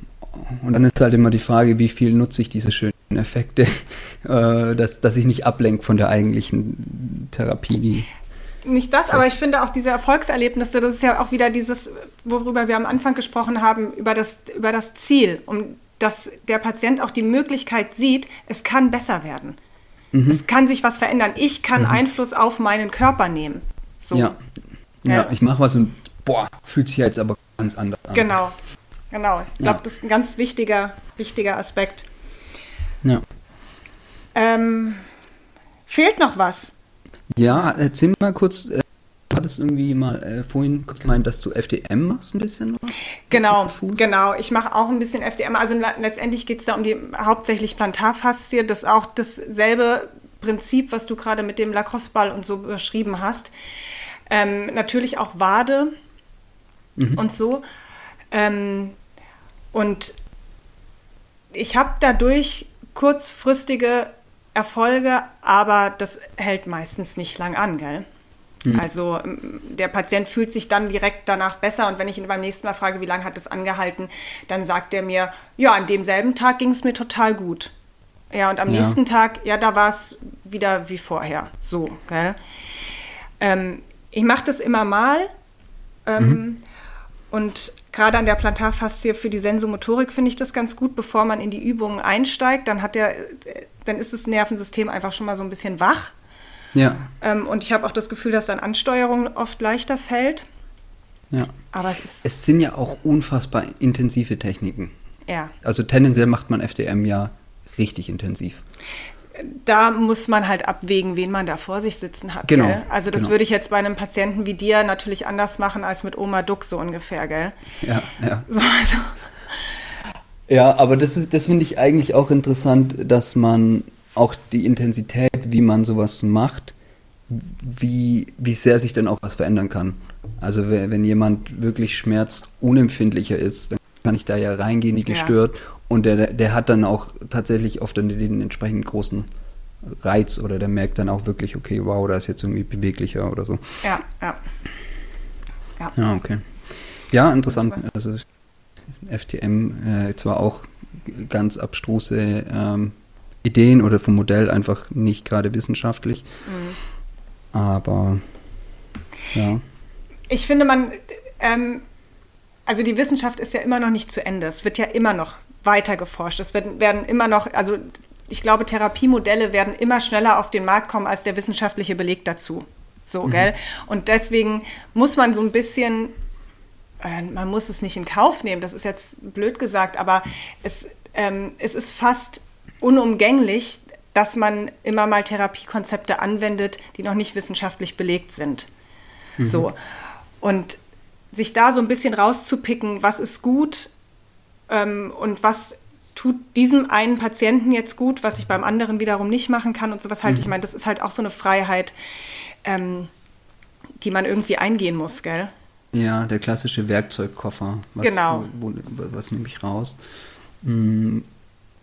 und dann ist halt immer die Frage, wie viel nutze ich diese schönen Effekte, äh, dass, dass ich nicht ablenke von der eigentlichen Therapie. Nicht das, aber ich finde auch diese Erfolgserlebnisse, das ist ja auch wieder dieses, worüber wir am Anfang gesprochen haben, über das, über das Ziel, um dass der Patient auch die Möglichkeit sieht, es kann besser werden. Mhm. Es kann sich was verändern. Ich kann mhm. Einfluss auf meinen Körper nehmen. So. Ja. ja. ja, ich mache was und boah, fühlt sich jetzt aber ganz anders an. Genau, Genau, ich glaube, ja. das ist ein ganz wichtiger, wichtiger Aspekt. Ja. Ähm, fehlt noch was? Ja, erzähl mal kurz. Äh, du hattest irgendwie mal äh, vorhin kurz gemeint, dass du FDM machst ein bisschen was? Genau, genau. Ich mache auch ein bisschen FDM. Also letztendlich geht es da um die hauptsächlich Plantarfaszie. Das ist auch dasselbe Prinzip, was du gerade mit dem Lacrosse-Ball und so beschrieben hast. Ähm, natürlich auch Wade mhm. und so. Ähm, und ich habe dadurch kurzfristige Erfolge, aber das hält meistens nicht lang an, gell? Mhm. Also ähm, der Patient fühlt sich dann direkt danach besser und wenn ich ihn beim nächsten Mal frage, wie lange hat es angehalten, dann sagt er mir, ja, an demselben Tag ging es mir total gut. Ja, und am ja. nächsten Tag, ja, da war es wieder wie vorher. So, gell? Ähm, ich mache das immer mal. Ähm, mhm. Und gerade an der Plantarfaszie für die Sensomotorik finde ich das ganz gut, bevor man in die Übungen einsteigt. Dann hat der, dann ist das Nervensystem einfach schon mal so ein bisschen wach. Ja. Ähm, und ich habe auch das Gefühl, dass dann Ansteuerung oft leichter fällt. Ja. Aber es ist. Es sind ja auch unfassbar intensive Techniken. Ja. Also tendenziell macht man FDM ja richtig intensiv. Da muss man halt abwägen, wen man da vor sich sitzen hat. Genau, Gell? Also das genau. würde ich jetzt bei einem Patienten wie dir natürlich anders machen als mit Oma Duck so ungefähr, gell? Ja, ja. So, also, Ja, aber das ist, das finde ich eigentlich auch interessant, dass man auch die Intensität, wie man sowas macht, wie, wie sehr sich dann auch was verändern kann. Also we- wenn jemand wirklich schmerzunempfindlicher ist, dann kann ich da ja reingehen wie Ja. Und der, der hat dann auch tatsächlich oft dann den entsprechend großen Reiz oder der merkt dann auch wirklich, okay, wow, da ist jetzt irgendwie beweglicher oder so. ja, ja. Ja, okay. Ja, interessant. Also FTM äh, zwar auch ganz abstruse ähm, Ideen oder vom Modell einfach nicht gerade wissenschaftlich, aber ja. Ich finde, man, ähm, also die Wissenschaft ist ja immer noch nicht zu Ende. Es wird ja immer noch weiter geforscht. Es werden, werden immer noch, also ich glaube, Therapiemodelle werden immer schneller auf den Markt kommen als der wissenschaftliche Beleg dazu. So, gell? Und deswegen muss man so ein bisschen, äh, man muss es nicht in Kauf nehmen, das ist jetzt blöd gesagt, aber es, ähm, es ist fast unumgänglich, dass man immer mal Therapiekonzepte anwendet, die noch nicht wissenschaftlich belegt sind. So. Und sich da so ein bisschen rauszupicken, was ist gut ähm, und was tut diesem einen Patienten jetzt gut, was ich beim anderen wiederum nicht machen kann und sowas halt. Ich meine, das ist halt auch so eine Freiheit, ähm, die man irgendwie eingehen muss, gell? Ja, der klassische Werkzeugkoffer. Was, Genau. Wo, wo, was nehme ich raus? Mm,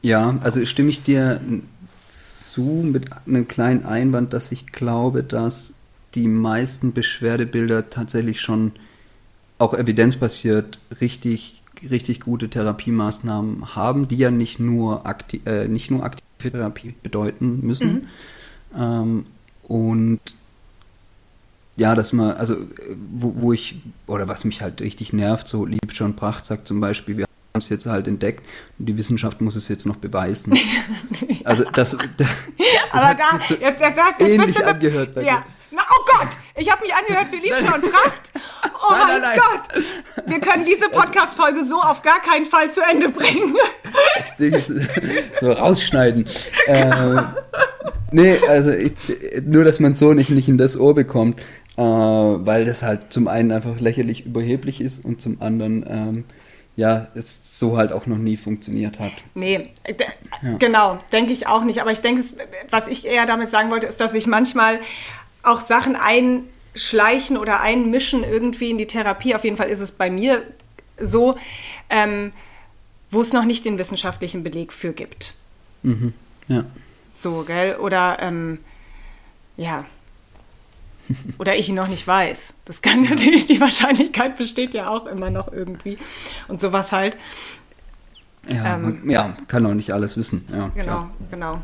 Ja, also stimme ich dir zu mit einem kleinen Einwand, dass ich glaube, dass die meisten Beschwerdebilder tatsächlich schon auch evidenzbasiert richtig, richtig gute Therapiemaßnahmen haben, die ja nicht nur, akti äh, nicht nur aktive Therapie bedeuten müssen. Ähm, und ja, dass man, also äh, wo, wo ich, oder was mich halt richtig nervt, so Liebscher Pracht sagt zum Beispiel, wir haben es jetzt halt entdeckt und die Wissenschaft muss es jetzt noch beweisen. Also das, das, Aber hat da, jetzt so jetzt, jetzt, ähnlich angehört bei ja. Na, oh Gott, ich habe mich angehört wie Liebster und Pracht. Oh Nein, mein nein, nein. Gott, wir können diese Podcast-Folge so auf gar keinen Fall zu Ende bringen. Ding ist, so rausschneiden. äh, nee, also ich, nur, dass man so nicht, nicht in das Ohr bekommt, äh, weil das halt zum einen einfach lächerlich überheblich ist und zum anderen, ähm, ja, es so halt auch noch nie funktioniert hat. Nee, äh, genau, denke ich auch nicht. Aber ich denke, was ich eher damit sagen wollte, ist, dass sich manchmal auch Sachen einschleichen oder einmischen irgendwie in die Therapie. Auf jeden Fall ist es bei mir so, ähm, wo es noch nicht den wissenschaftlichen Beleg für gibt. Mhm. Ja. So, gell? Oder, ähm, ja. Oder ich ihn noch nicht weiß. Das kann natürlich, die Wahrscheinlichkeit besteht ja auch immer noch irgendwie. Und sowas halt. Ja, Ähm, man, ja, kann auch nicht alles wissen. Ja, Genau, klar. genau.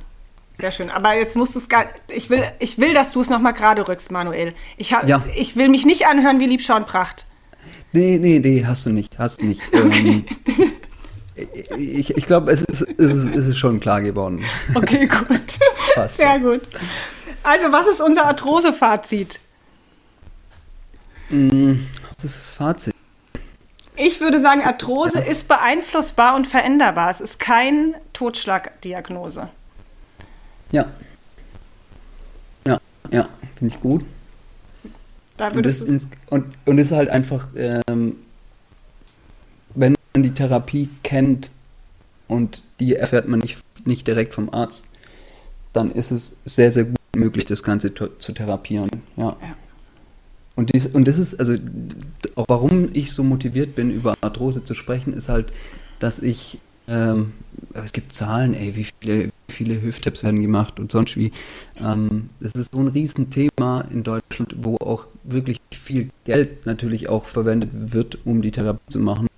Sehr schön. Aber jetzt musst du es gar. Ich will, ich will, dass du es nochmal gerade rückst, Manuel. Ich, ha, Ja. ich will mich nicht anhören wie Liebschau und Pracht. Nee, nee, nee, hast du nicht, hast du nicht. Ähm, ich ich glaube, es ist, es, ist, es ist schon klar geworden. Okay, gut. Passt. Sehr gut. Also, was ist unser Arthrose-Fazit? Das ist das Fazit. Ich würde sagen, Arthrose ist beeinflussbar und veränderbar. Es ist kein Totschlagdiagnose. Ja. Ja, ja, finde ich gut. Da Und das, ins, und, und ist halt einfach, ähm, wenn man die Therapie kennt und die erfährt man nicht, nicht direkt vom Arzt, dann ist es sehr, sehr gut möglich, das Ganze zu, therapieren. Ja. Ja. Und, dies, und das ist, also, auch warum ich so motiviert bin, über Arthrose zu sprechen, ist halt, dass ich, ähm, es gibt Zahlen, ey, wie viele, viele Hüfttabs werden gemacht und sonst wie. Ähm, das ist so ein Riesenthema in Deutschland, wo auch wirklich viel Geld natürlich auch verwendet wird, um die Therapie zu machen,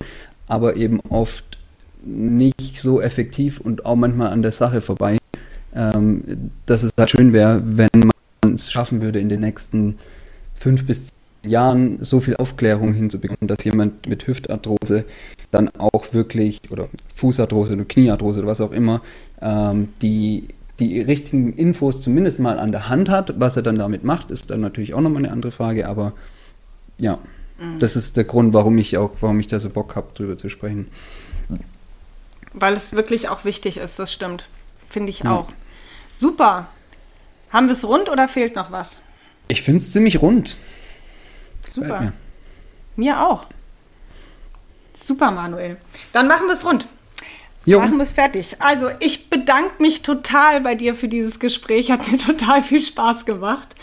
aber eben oft nicht so effektiv und auch manchmal an der Sache vorbei, ähm, dass es halt schön wäre, wenn man es schaffen würde, in den nächsten fünf bis Jahren so viel Aufklärung hinzubekommen, dass jemand mit Hüftarthrose dann auch wirklich, oder Fußarthrose oder Kniearthrose oder was auch immer, ähm, die, die richtigen Infos zumindest mal an der Hand hat. Was er dann damit macht, ist dann natürlich auch nochmal eine andere Frage, aber ja, mhm. das ist der Grund, warum ich auch, warum ich da so Bock habe, drüber zu sprechen. Weil es wirklich auch wichtig ist, das stimmt. Finde ich ja. auch. Super. Haben wir es rund oder fehlt noch was? Ich finde es ziemlich rund. Super. Mir. mir. auch. Super, Manuel. Dann machen wir es rund. Jo. Machen wir es fertig. Also, ich bedanke mich total bei dir für dieses Gespräch. Hat mir total viel Spaß gemacht.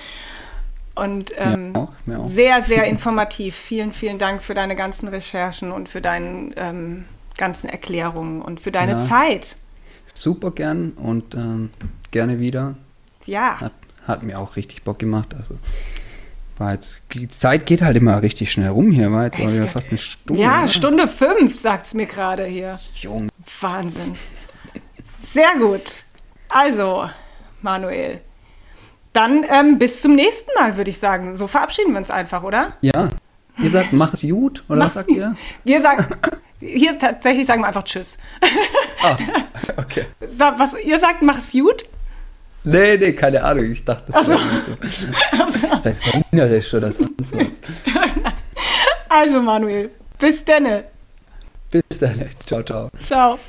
Und ähm, mir auch, mir auch. sehr, sehr informativ. Vielen, vielen Dank für deine ganzen Recherchen und für deine ähm, ganzen Erklärungen und für deine ja, Zeit. Super gern und ähm, gerne wieder. Ja. Hat, hat, mir auch richtig Bock gemacht. Also war jetzt, die Zeit geht halt immer richtig schnell rum hier. War jetzt es war fast eine Stunde. Ja, oder? Stunde fünf, sagt es mir gerade hier. Jung. Wahnsinn. Sehr gut. Also, Manuel. Dann ähm, bis zum nächsten Mal, würde ich sagen. So verabschieden wir uns einfach, oder? Ja. Ihr sagt, mach es gut, oder mach, was sagt ihr? Wir sagen, hier tatsächlich sagen wir einfach Tschüss. Ah, okay. Was, ihr sagt, mach es gut? Nee, nee, keine Ahnung. Ich dachte, das wäre so. so. Vielleicht Wienerisch oder sonst was. Also, Manuel, bis denne. Bis dann. Ciao, ciao. Ciao.